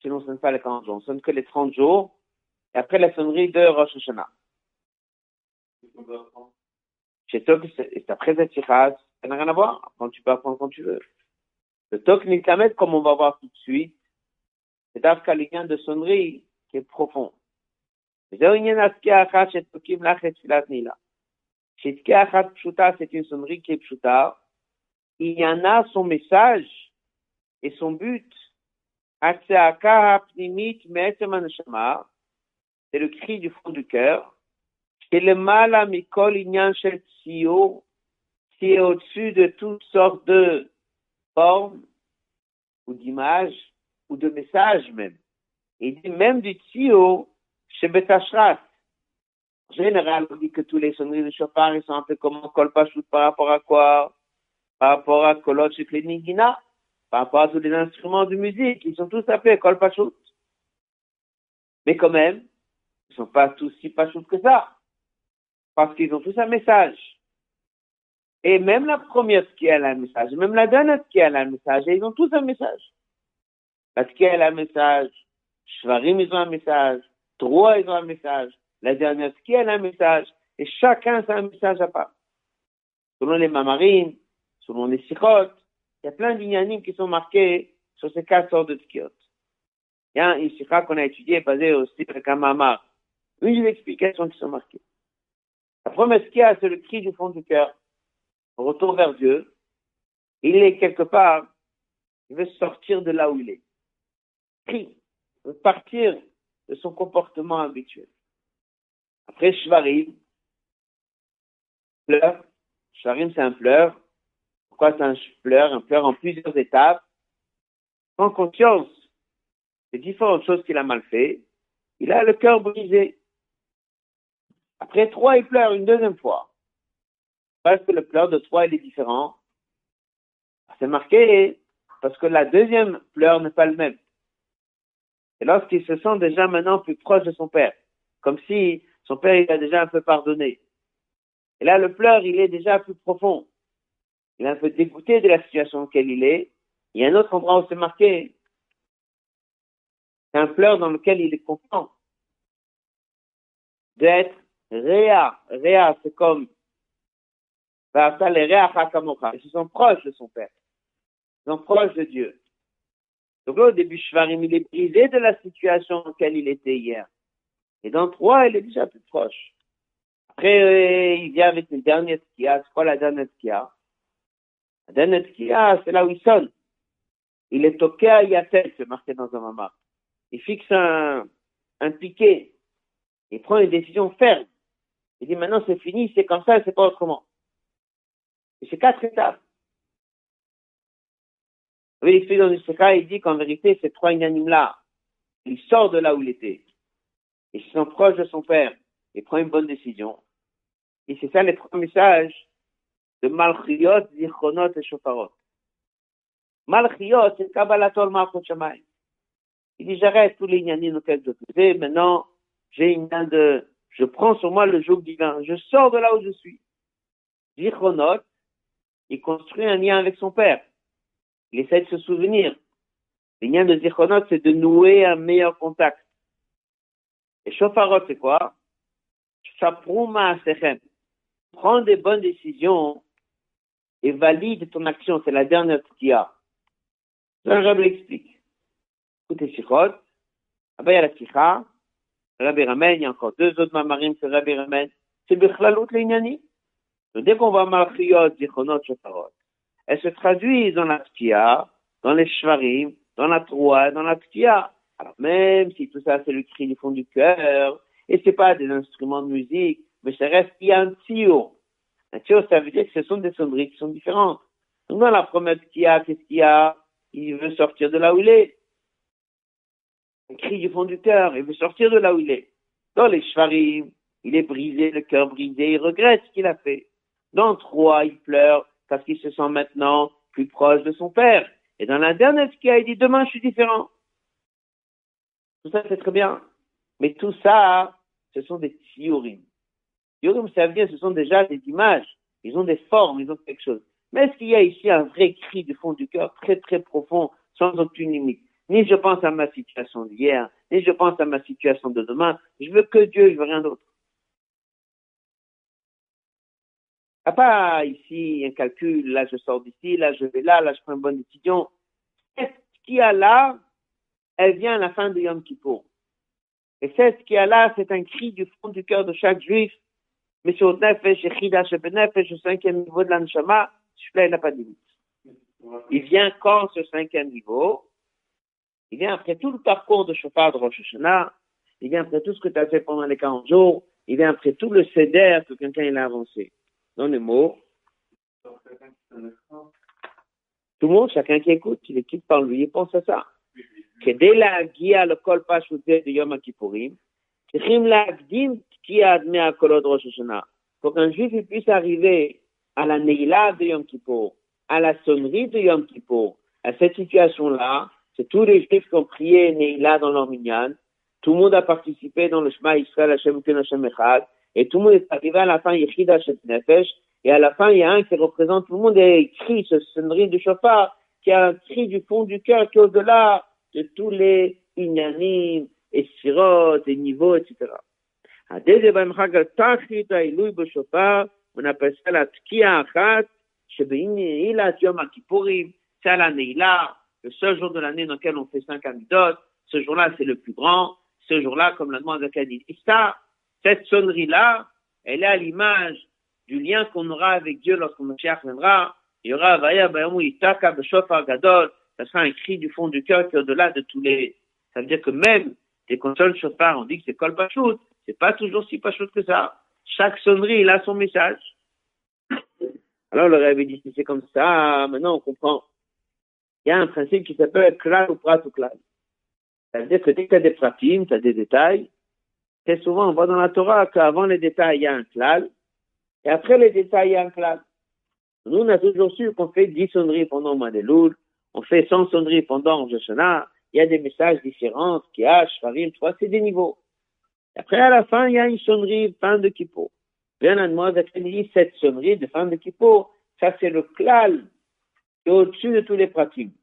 sinon on ne sonne pas les 40 jours, on sonne que les 30 jours, et après la sonnerie de Rosh Hashanah. Chez Tok, c'est après cette ça n'a rien à voir. Quand tu peux apprendre quand tu veux. Le Tok Nikamet, comme on va voir tout de suite, c'est d'Afka de sonnerie qui est profond. c'est une sonnerie qui est pshuta. Il y en a son message et son but. C'est le cri du fond du cœur. Mal à Mikol Inyan Shel qui est au-dessus de toutes sortes de formes ou d'images ou de messages même. Il dit même du Tsio chez Betashrat. En général, on dit que tous les sonneries de chauffard, sont un peu comme un par rapport à quoi? Par rapport à kolot chez Nigina, par rapport à tous les instruments de musique, ils sont tous appelés kolpachut. Mais quand même, ils ne sont pas tous si pachut que ça parce qu'ils ont tous un message. Et même la première qui a un message, même la dernière qui a un message, ils ont tous un message. La qui a un message, Shvarim, ils ont un message, Trois, ils ont un message, la dernière qui a un message, et chacun a un message à part. Selon les mamarim, selon les sikhot, il y a plein d'ignanim qui sont marqués sur ces quatre sortes de skiot. Il y a un qu'on a étudié basé au style Kamamar. Une des explications qui sont marquées. La première qu'il y a, c'est le cri du fond du cœur. Retour vers Dieu. Il est quelque part, il veut sortir de là où il est. Cri. Il veut partir de son comportement habituel. Après, Shvarim, pleur. Shvarim, c'est un pleur. Pourquoi c'est un pleur? Un pleur en plusieurs étapes. Sans conscience des différentes choses qu'il a mal fait. Il a le cœur brisé. Après trois, il pleure une deuxième fois. Parce que le pleur de trois, il est différent. C'est marqué parce que la deuxième pleur n'est pas le même. Et lorsqu'il se sent déjà maintenant plus proche de son père, comme si son père il a déjà un peu pardonné. Et là, le pleur, il est déjà plus profond. Il est un peu dégoûté de la situation dans laquelle il est. Il y a un autre endroit où c'est marqué. C'est un pleur dans lequel il est content d'être Réa, Réa, c'est comme ils sont proches de son père. Ils sont proches de Dieu. Donc là, au début, Shvarim, il est brisé de la situation dans laquelle il était hier. Et dans trois, il est déjà plus proche. Après, euh, il vient avec une dernière skia. C'est quoi la dernière skia? La dernière skia, c'est là où il sonne. Il est toqué à Yatel, c'est marqué dans un mama. Il fixe un, un piquet. Il prend une décision ferme. Il dit maintenant c'est fini, c'est comme ça, c'est pas autrement. Et c'est quatre étapes. Il dans le il dit qu'en vérité, ces trois inanimes-là, il sort de là où il était. Il se proche de son père. Il prend une bonne décision. Et c'est ça les trois messages de Malchiot, Zichronot et Shofarot. Malchiot, c'est Kabbalatol Malchot. Il dit, j'arrête tous les inanimes auxquels je faisais. Maintenant, j'ai une de je prends sur moi le joug divin. Je sors de là où je suis. Zichronot, il construit un lien avec son père. Il essaie de se souvenir. Le lien de Zichronot, c'est de nouer un meilleur contact. Et Shofarot, c'est quoi? Shaprouma Sechem. Prends des bonnes décisions et valide ton action. C'est la dernière qu'il y a. Je l'explique. Écoutez, il y. Rabbi Ramen, il y a encore deux autres mamarim que Rabbi Ramen. C'est Bechlalout Leignani. Donc, dès qu'on voit Malchiot, Zichonot, Shofarot, elles se traduisent dans la Tkia, dans les Shvarim, dans la Troie, dans la Tkia. Alors, même si tout ça, c'est le cri du fond du cœur, et c'est pas des instruments de musique, mais ça reste, il y a un tio. Un tio, ça veut dire que ce sont des sonneries qui sont différentes. Donc, dans la première Tkia, qu'est-ce qu'il y a? Il veut sortir de là où il est. Un cri du fond du cœur, il veut sortir de là où il est. Dans les Shvarim, il est brisé, le cœur brisé, il regrette ce qu'il a fait. Dans trois, il pleure parce qu'il se sent maintenant plus proche de son père. Et dans la dernière a il dit demain je suis différent. Tout ça c'est très bien. Mais tout ça, ce sont des théories. Théories, ça veut dire ce sont déjà des images. Ils ont des formes, ils ont quelque chose. Mais est-ce qu'il y a ici un vrai cri du fond du cœur très très profond, sans aucune limite? Ni je pense à ma situation d'hier, ni je pense à ma situation de demain. Je veux que Dieu, je veux rien d'autre. a pas ici un calcul, là je sors d'ici, là je vais là, là je prends une bonne décision. Cette qui a là, elle vient à la fin de Yom Kippour. Et cette qui a là, c'est un cri du fond du cœur de chaque juif. Mais sur Nefesh, Echida, Nefesh, au cinquième niveau de l'Anshama, celui-là, il n'a pas de limite. Il vient quand ce cinquième niveau? Eh il vient après tout le parcours de Shofar de Rosh Hashanah, eh il vient après tout ce que tu as fait pendant les 40 jours, eh il vient après tout le céder que quelqu'un a avancé. Dans les mots, tout le monde, chacun qui écoute, il écoute par lui, il pense à ça. Que dès la guia, le col kol de Yom Kippourim, pour qu'un juif puisse arriver à la Neila de Yom Kippour, à la sonnerie de Yom Kippour, à cette situation-là, c'est tous les juifs qui ont prié Neila dans leur minyan, tout le monde a participé dans le Shema Israël Hashem Ken Hashem Echad, et tout le monde est arrivé à la fin, Yechida Shet Nefesh, et à la fin, il y a un qui représente tout le monde et écrit ce sonnerie du chauffard, qui a un cri du fond du cœur qui est au-delà de tous les inanimes, et sirotes, et niveaux, etc. On appelle ça la achat, c'est la neila, le seul jour de l'année dans lequel on fait cinq amidot, ce jour-là c'est le plus grand, ce jour-là, comme la demande de Et ça, cette sonnerie-là, elle est à l'image du lien qu'on aura avec Dieu lorsque Mashiach viendra. Il y aura Gadol. Ça sera un cri du fond du cœur qui est au-delà de tous les. Ça veut dire que même des consoles chauffard, on dit que c'est Kol Pachout. C'est pas toujours si Pachout que ça. Chaque sonnerie, il a son message. Alors le rêve dit, si c'est comme ça, maintenant on comprend. Il y a un principe qui s'appelle Klal ou Prat ou Klal. Ça veut dire que dès que tu as des pratiques, tu as des détails, Très souvent, on voit dans la Torah qu'avant les détails, il y a un klal, et après les détails, il y a un klal. Nous, on a toujours su qu'on fait 10 sonneries pendant le mois de Loul, on fait 100 sonneries pendant Rosh il y a des messages différents, Kiash, Farim, trois, c'est des niveaux. Et après, à la fin, il y a une sonnerie fin de Kippo. Bien à moi, cette sonnerie de fin de Kippo, ça c'est le klal, est au-dessus de tous les pratiques.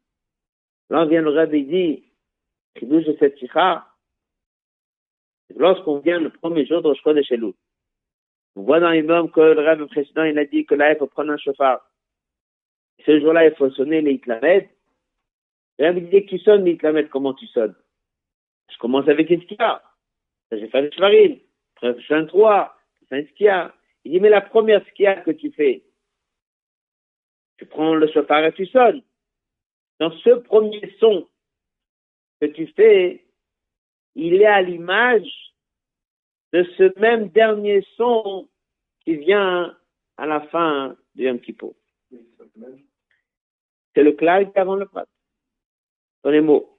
Là, vient le rabbi dit, de cette sikha, lorsqu'on vient le premier jour de Rosh Chodesh Elul. On voit dans l'imam que le rêve précédent, il a dit que là, il faut prendre un chauffard. Ce jour-là, il faut sonner les Itlamed. Le disait que tu sonnes les Itlamed, comment tu sonnes? Je commence avec ce qu'il y a. J'ai fait le Shvarim. Après, je fais un 3. Je fais un Skia. Il dit, mais la première Skia que tu fais, tu prends le chauffard et tu sonnes. Dans ce premier son que tu fais, il est à l'image de ce même dernier son qui vient à la fin du Yom Kippur. C'est le clal qui avant le prat. Dans les mots.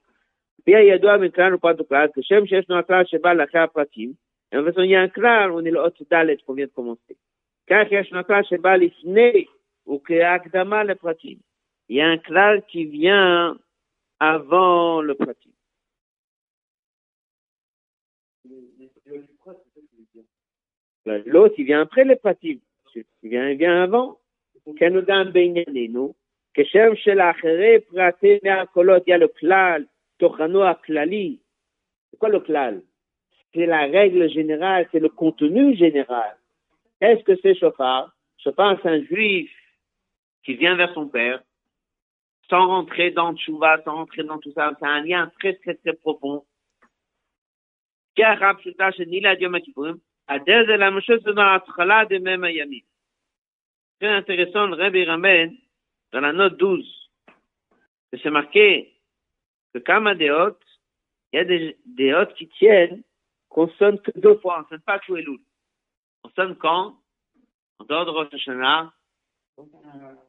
Puis il y a deux מכלל ופרט וכלל, כשם שישנו הכלל שבא לאחרי הפרטים, en faisant il y a un clal, on est le hot dalet qu'on vient de commencer. כך ישנו הכלל שבא לפני וכהקדמה לפרטים. Il y a un clal qui vient avant le pratim. L'autre, il vient après les pratiques. Il vient, il vient avant. כנודם בענייננו, כשם שלאחרי פרטי מהקולות יהיה לו כלל, תוכנו הכללי. C'est quoi le klal C'est la règle générale, c'est le contenu général. Est-ce que c'est chauffard Chauffard, c'est un juif qui vient vers son père, sans rentrer dans Tchouva, sans rentrer dans tout ça, c'est un lien très très très profond. Très intéressant, le Rabbi ramène dans la note 12 que c'est marqué que Kama des hôtes, il y a des, des hôtes qui tiennent qu'on sonne que deux fois, on ne sonne pas tout et On sonne quand? En dehors de Rosh Hashanah,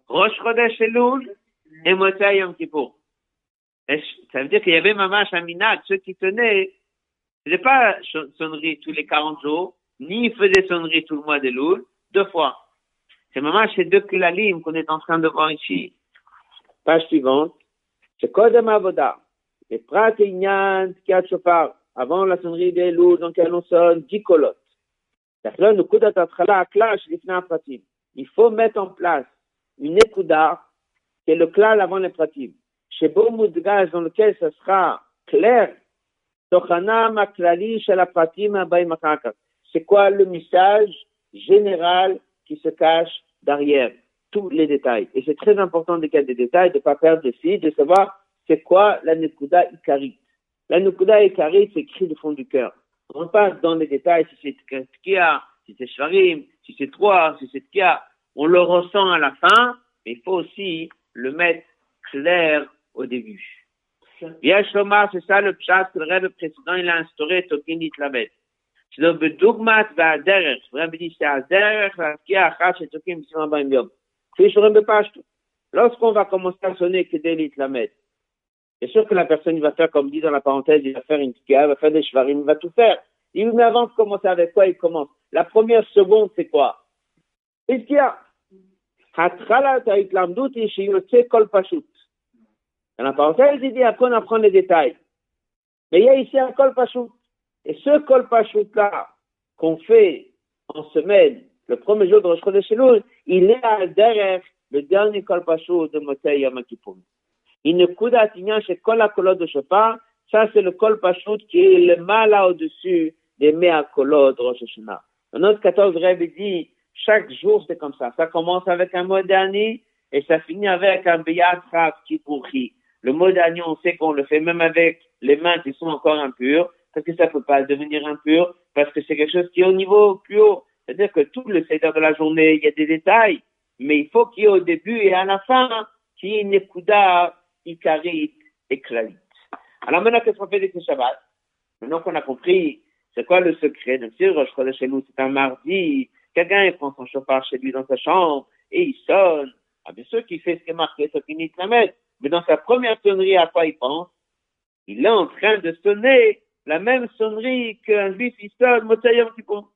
Rosh Chodesh Elul et Motzai Yom Kippour. Ça veut dire qu'il y avait Mamash Aminat, ceux qui tenaient, ce n'est pas sonnerie tous les 40 jours, ni faisaient sonnerie tout le mois de Loul, deux fois. C'est Mamash ces deux klalim qu'on est en train de voir ici. Page suivante. C'est Kodem Avoda. Et Prat Inyan Shofar. Avant la sonnerie des loups, donc elle sonne 10 colottes. Il faut mettre en place une écouda, qui est le clal avant les pratiques. Chez Moudgaz, dans lequel ce sera clair, c'est quoi le message général qui se cache derrière tous les détails? Et c'est très important de garder des détails, de ne pas perdre de fil, de savoir c'est quoi la Nekuda Ikari. La Nekuda Ikari, c'est écrit du fond du cœur. On passe dans les détails, si c'est Tkia, si c'est Shvarim, si c'est 3, si c'est 4, on le ressent à la fin, mais il faut aussi le mettre clair au début. Viesh Lomar, c'est ça le pshat que le rêve précédent, il a instauré Tokinit Lavet. C'est le bedugmat va'aderech. Le rêve dit, c'est aderech, va'akia achat, c'est Tokim, c'est ma yom. C'est le rêve. Lorsqu'on va commencer à sonner Kedelit Lamet, c'est sûr que la personne, il va faire, comme dit dans la parenthèse, il va faire une tikia, il va faire des shvarim, il va tout faire. Il, mais avant de commencer avec quoi il commence? La première seconde, c'est quoi? Qu'est-ce qu'il y a? Dans la parenthèse, il dit, après on apprend les détails. Mais il y a ici un kol pashut. Et ce kol pashut-là, qu'on fait en semaine, le premier jour de Rosh Chodesh il est derrière le dernier kol pashut de Motei Yom. Il ne coude à chez kol kolot de Shofar, ça c'est le kol pashut qui est le mal au-dessus des mea kolot de Rosh Hashanah. Dans notre 14 rêve, il dit, chaque jour c'est comme ça. Ça commence avec un mot dernier et ça finit avec un biyat qui pourrit. Le mot dernier, on sait qu'on le fait même avec les mains qui sont encore impures, parce que ça peut pas devenir impur, parce que c'est quelque chose qui est au niveau plus haut. C'est-à-dire que tout le secteur de la journée, il y a des détails, mais il faut qu'il y ait au début et à la fin, qu'il y ait une écouda, ikarit et klalit. Alors maintenant, qu'est-ce qu'on fait avec le Shabbat? Maintenant qu'on a compris c'est quoi le secret? Donc si Rosh chez nous, c'est un mardi, quelqu'un prend son chauffard chez lui dans sa chambre et il sonne. Ah, bien sûr qu'il fait ce qui est marqué sur Kinit Lamed. Mais dans sa première sonnerie, à quoi il pense? Il est en train de sonner la même sonnerie qu'un juif il sonne Motsayom Kippur.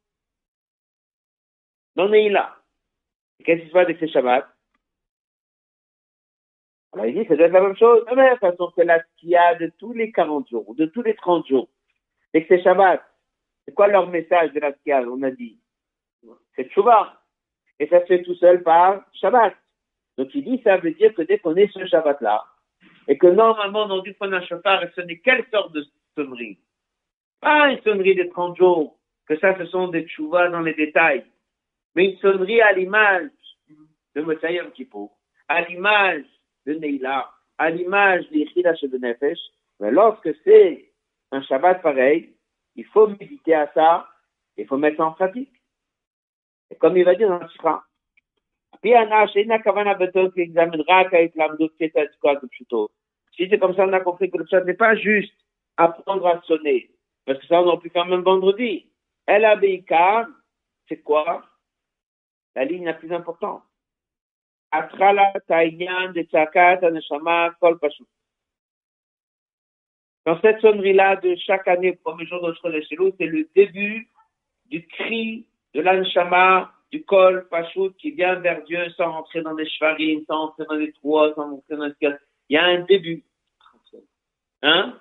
Non, est là. Qu'est-ce qui se passe avec ces Shabbats? Alors il dit, c'est la même chose, de la même façon que la a de tous les 40 jours, ou de tous les 30 jours. Et que c'est quoi leur message de la Skial On a dit, c'est Tchouva. Et ça se fait tout seul par Shabbat. Donc il dit, ça veut dire que dès qu'on est ce Shabbat-là, et que normalement on a dû prendre un chauffard et sonner quelle sorte de sonnerie Pas une sonnerie de 30 jours, que ça ce sont des tchouvas dans les détails, mais une sonnerie à l'image de Motsayam Kippur, à l'image de Neila, à l'image d'Ichida Nefesh, mais lorsque c'est un Shabbat pareil, il faut méditer à ça, il faut mettre en pratique. Et comme il va dire dans le Shra, si c'est comme ça, on a compris que le n'est pas juste apprendre à sonner. Parce que ça, on aurait pu faire même vendredi. El c'est quoi? La ligne la plus importante. Atrala Taïyan de Aneshama Kol. Dans cette sonnerie-là de chaque année, premier jour de Chelou, c'est le début du cri de l'Anshama du col Pachout qui vient vers Dieu sans rentrer dans des shvarim, sans rentrer dans des trois, sans rentrer dans des Il y a un début. Hein?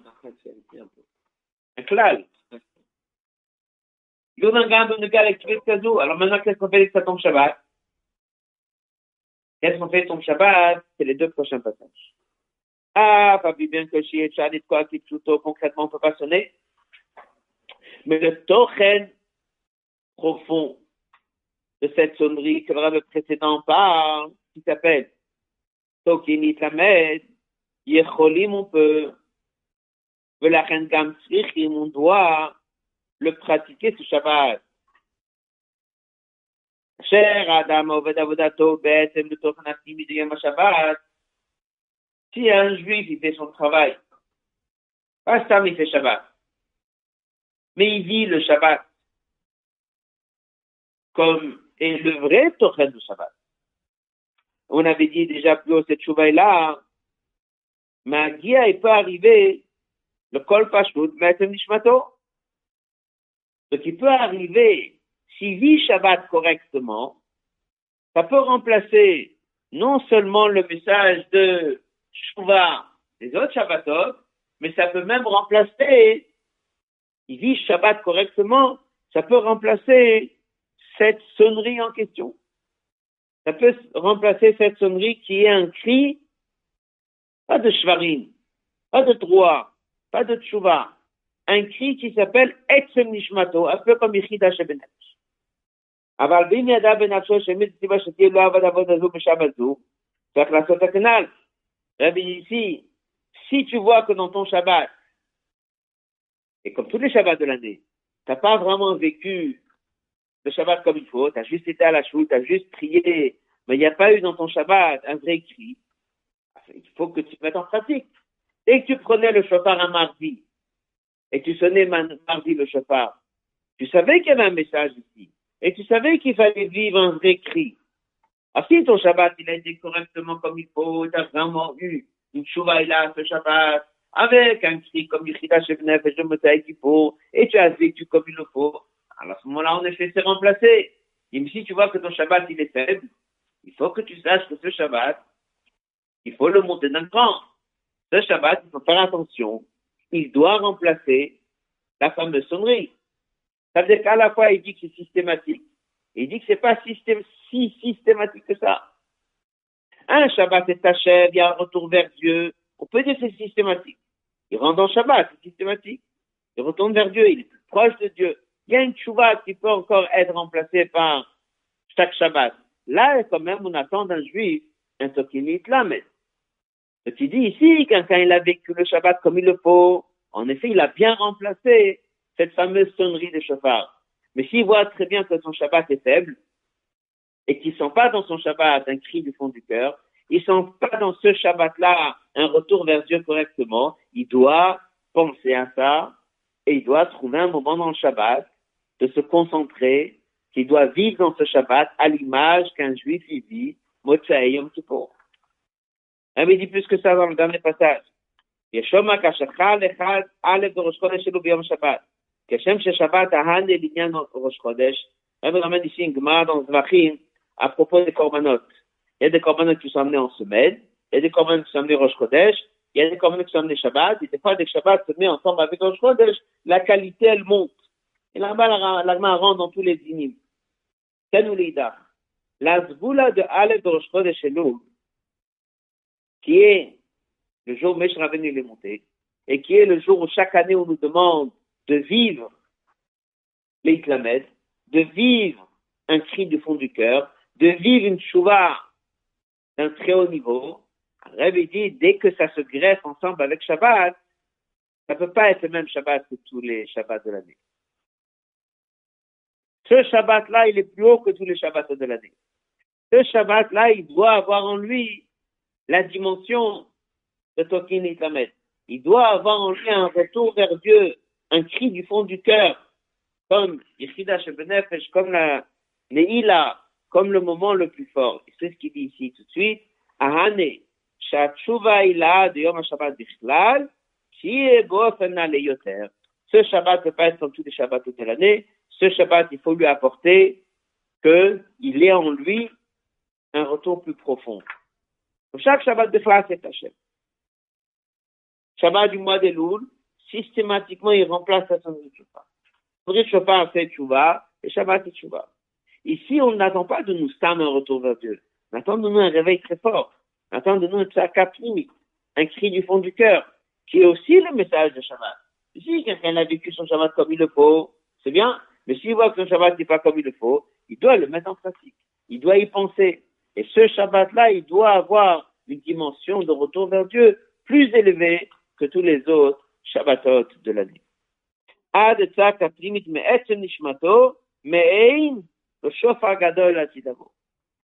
Un klal. Alors maintenant, qu'est-ce qu'on fait avec ça Shabbat? Qu'est-ce qu'on fait tombe Shabbat? C'est les deux prochains passages. Ah, pas bien que chez Chalit quoi qui plutôt concrètement on peut pas sonner. Mais le tochen profond de cette sonnerie que le précédent parle, qui s'appelle Tokinit Lamed, Yecholim, on peut, Velachen Gam Tzrichim, on doit le pratiquer ce Shabbat. Cher Adam Oved Avodato Apnimi de Yom HaShabbat, si un juif, il fait son travail, pas ça, il fait Shabbat, mais il vit le Shabbat comme est le vrai Tochen du Shabbat. On avait dit déjà plus haut cette chouvaille là, mais Gia, il peut arriver le Kol Pashut, Be'etzem Nishmato. Ce qui peut arriver, s'il vit Shabbat correctement, ça peut remplacer non seulement le message de Shuvah des autres Shabbatot, mais ça peut même remplacer, il vit Shabbat correctement, ça peut remplacer cette sonnerie en question. Ça peut remplacer cette sonnerie qui est un cri, pas de shvarim, pas de droit, pas de tshuva, un cri qui s'appelle Etzem Nishmato, un peu comme Yichida Shebenet. אבל ואם ידע בנפשו שמית סיבה שתהיה לא עבד עבוד הזו בשבת זו, צריך לעשות הכנ"ל. Rabbi ici, si tu vois que dans ton Shabbat, et comme tous les Shabbats de l'année, t'as pas vraiment vécu le Shabbat comme il faut, t'as juste été à la choute, t'as juste prié, mais il n'y a pas eu dans ton Shabbat un vrai cri, il faut que tu mettes en pratique. Dès que tu prenais le chauffard un mardi, et tu sonnais mardi le chauffard, tu savais qu'il y avait un message ici, et tu savais qu'il fallait vivre un vrai cri. Ah, si ton Shabbat, il a été correctement comme il faut, tu as vraiment eu une là, ce Shabbat, avec un cri comme Yichida Shebnef et je me qu'il faut, et tu as vécu comme il le faut, alors à ce moment-là, en effet, c'est remplacé. Et si tu vois que ton Shabbat, il est faible, il faut que tu saches que ce Shabbat, il faut le monter d'un cran. Ce Shabbat, il faut faire attention. Il doit remplacer la fameuse sonnerie. Ça veut dire qu'à la fois, il dit que c'est systématique, il dit que c'est pas si systématique que ça. Un Shabbat est achève, il y a un retour vers Dieu. On peut dire que c'est systématique. Il rentre dans Shabbat, c'est systématique. Il retourne vers Dieu, il est plus proche de Dieu. Il y a une Shabbat qui peut encore être remplacée par chaque Shabbat. Là, quand même, on attend d'un juif un Tokinit Lamed. Ce qui dit ici, quand il a vécu le Shabbat comme il le faut, en effet, il a bien remplacé cette fameuse sonnerie de chauffard. Mais s'il voit très bien que son Shabbat est faible, et qu'il sent pas dans son Shabbat un cri du fond du cœur, il sent pas dans ce Shabbat-là un retour vers Dieu correctement, il doit penser à ça, et il doit trouver un moment dans le Shabbat de se concentrer, qu'il doit vivre dans ce Shabbat à l'image qu'un juif y vit, Motsai Yom Kippur. Dit plus que ça dans le dernier passage. Elu que Keshem Sheshabat Ahan et Linyan Rosh Chodesh. Même ramène ici une Gemara dans Zvachim à propos des corbanotes. Il y a des corbanotes qui sont amenés en semaine, il y a des corbanotes qui sont amenés Rosh Chodesh, il y a des corbanotes qui sont amenés Shabbat, et des fois, dès que Shabbat se met ensemble avec Rosh Chodesh, la qualité, elle monte. Et là-bas, la, la Gemara rentre dans tous les dynimes. Kanoulida. La Zboula de Aleph de Rosh Chodesh Elul, qui est le jour où Mesh Rabbeinu est monté, et qui est le jour où chaque année on nous demande de vivre les de vivre un cri du fond du cœur, de vivre une chouva d'un très haut niveau. Rabbi dit, dès que ça se greffe ensemble avec Shabbat, ça ne peut pas être le même Shabbat que tous les Shabbats de l'année. Ce Shabbat-là, il est plus haut que tous les Shabbats de l'année. Ce Shabbat-là, il doit avoir en lui la dimension de Tokin Islamet. Il doit avoir en lui un retour vers Dieu, un cri du fond du cœur, comme Shebenefesh, comme la Neila, comme le moment le plus fort. C'est ce qu'il dit ici tout de suite. Ahane, Shatshuva de Yom Bichlal. Ce Shabbat ne peut pas être comme tous les Shabbats de l'année. Ce Shabbat, il faut lui apporter qu'il ait en lui un retour plus profond. chaque Shabbat de classe est Hachem. Shabbat du mois de Loul, systématiquement, il remplace la sonnerie de Chouba. Sonnerie de Chouba fait Chouba, et Shabbat c'est Chouba. Ici, on n'attend pas de nous stam un retour vers Dieu. On attend de nous un réveil très fort. On attend de nous un tzakapni, un cri du fond du cœur, qui est aussi le message de Shabbat. Si quelqu'un a vécu son Shabbat comme il le faut, c'est bien, mais s'il voit que son Shabbat n'est pas comme il le faut, il doit le mettre en pratique. Il doit y penser. Et ce Shabbat-là, il doit avoir une dimension de retour vers Dieu plus élevée que tous les autres Shabbatot de l'année. Ad tzak aprimit me'etzem nishmato me'ein le shofar gadol atidavo.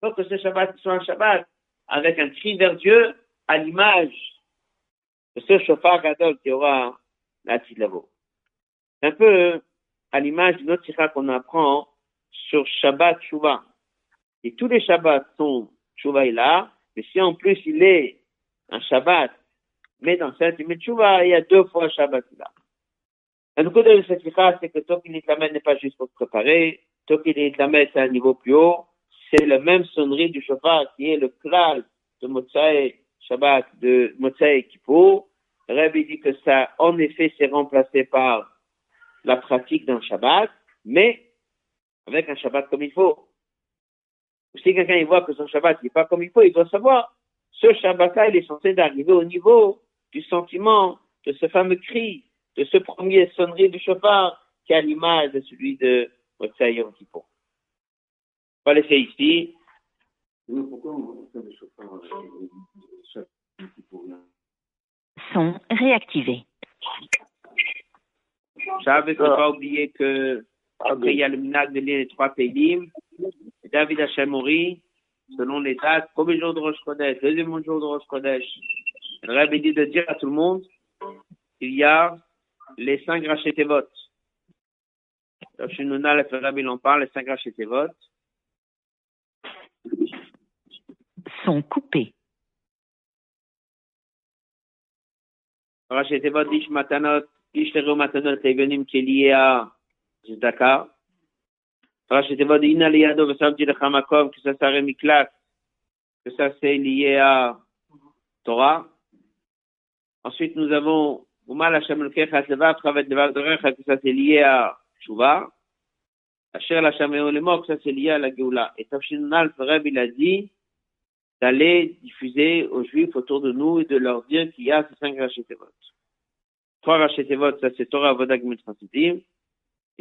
Donc que ce Shabbat soit un Shabbat avec un cri vers Dieu à l'image de ce shofar gadol qui aura l'atidavo. C'est un peu à l'image d'une autre sikha qu'on apprend sur Shabbat Shuvah. Et tous les Shabbats sont Shuvah là, mais si en plus il est un Shabbat, mais dans cette Shuvah, il y a deux fois Shabbat là. Un coup de cette c'est que Tokil n'est pas juste pour préparer, Tokil c'est à un niveau plus haut, c'est la même sonnerie du shofar qui est le klal de Motsai Shabbat, de Motsai Kippour. Rabbi dit que ça, en effet, s'est remplacé par la pratique d'un Shabbat, mais avec un Shabbat comme il faut. Si quelqu'un voit que son Shabbat n'est pas comme il faut, il doit savoir, ce Shabbat-là, il est censé d'arriver au niveau du sentiment de ce fameux cri, de ce premier sonnerie du shofar, qui a l'image de celui de Motsai Yom Kippur. On va laisser ici.
Son réactivé.
J'avais pas oublié que après, il y a le minag de lire les trois pays. David Hachemori, selon les dates, premier jour de Rosh Chodesh, deuxième jour de Rosh Chodesh. Le Rabbi dit de dire à tout le monde, il y a les cinq rachetevot. Nuna, le Rabbi en parle, les cinq rachetevot.
Sont coupés.
Rachetevot, matanot, matanot, Zdaka. Rachetevot, ina liado, le que ça s'arrête miklat, que ça c'est lié à Torah. Ensuite, nous avons Umal Hashem Lekecha Levav Chavet Levav Dorecha, que ça c'est lié à Shuvah. Asher Hashem Eolemo, que ça c'est lié à la Geoula. Et Tafshinal Fereb, il a dit d'aller diffuser aux Juifs autour de nous et de leur dire qu'il y a ces cinq Rachetevot. Trois Rachetevot, ça c'est Torah, Vodag, Mitzvah, et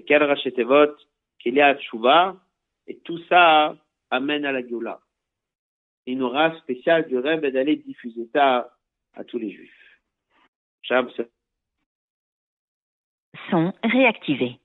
quel Rachetevot qu'il y a à Shuvah, et tout ça amène à la Geoula. Une aura spéciale du rêve d'aller diffuser ça à tous les Juifs.
Sont réactivés.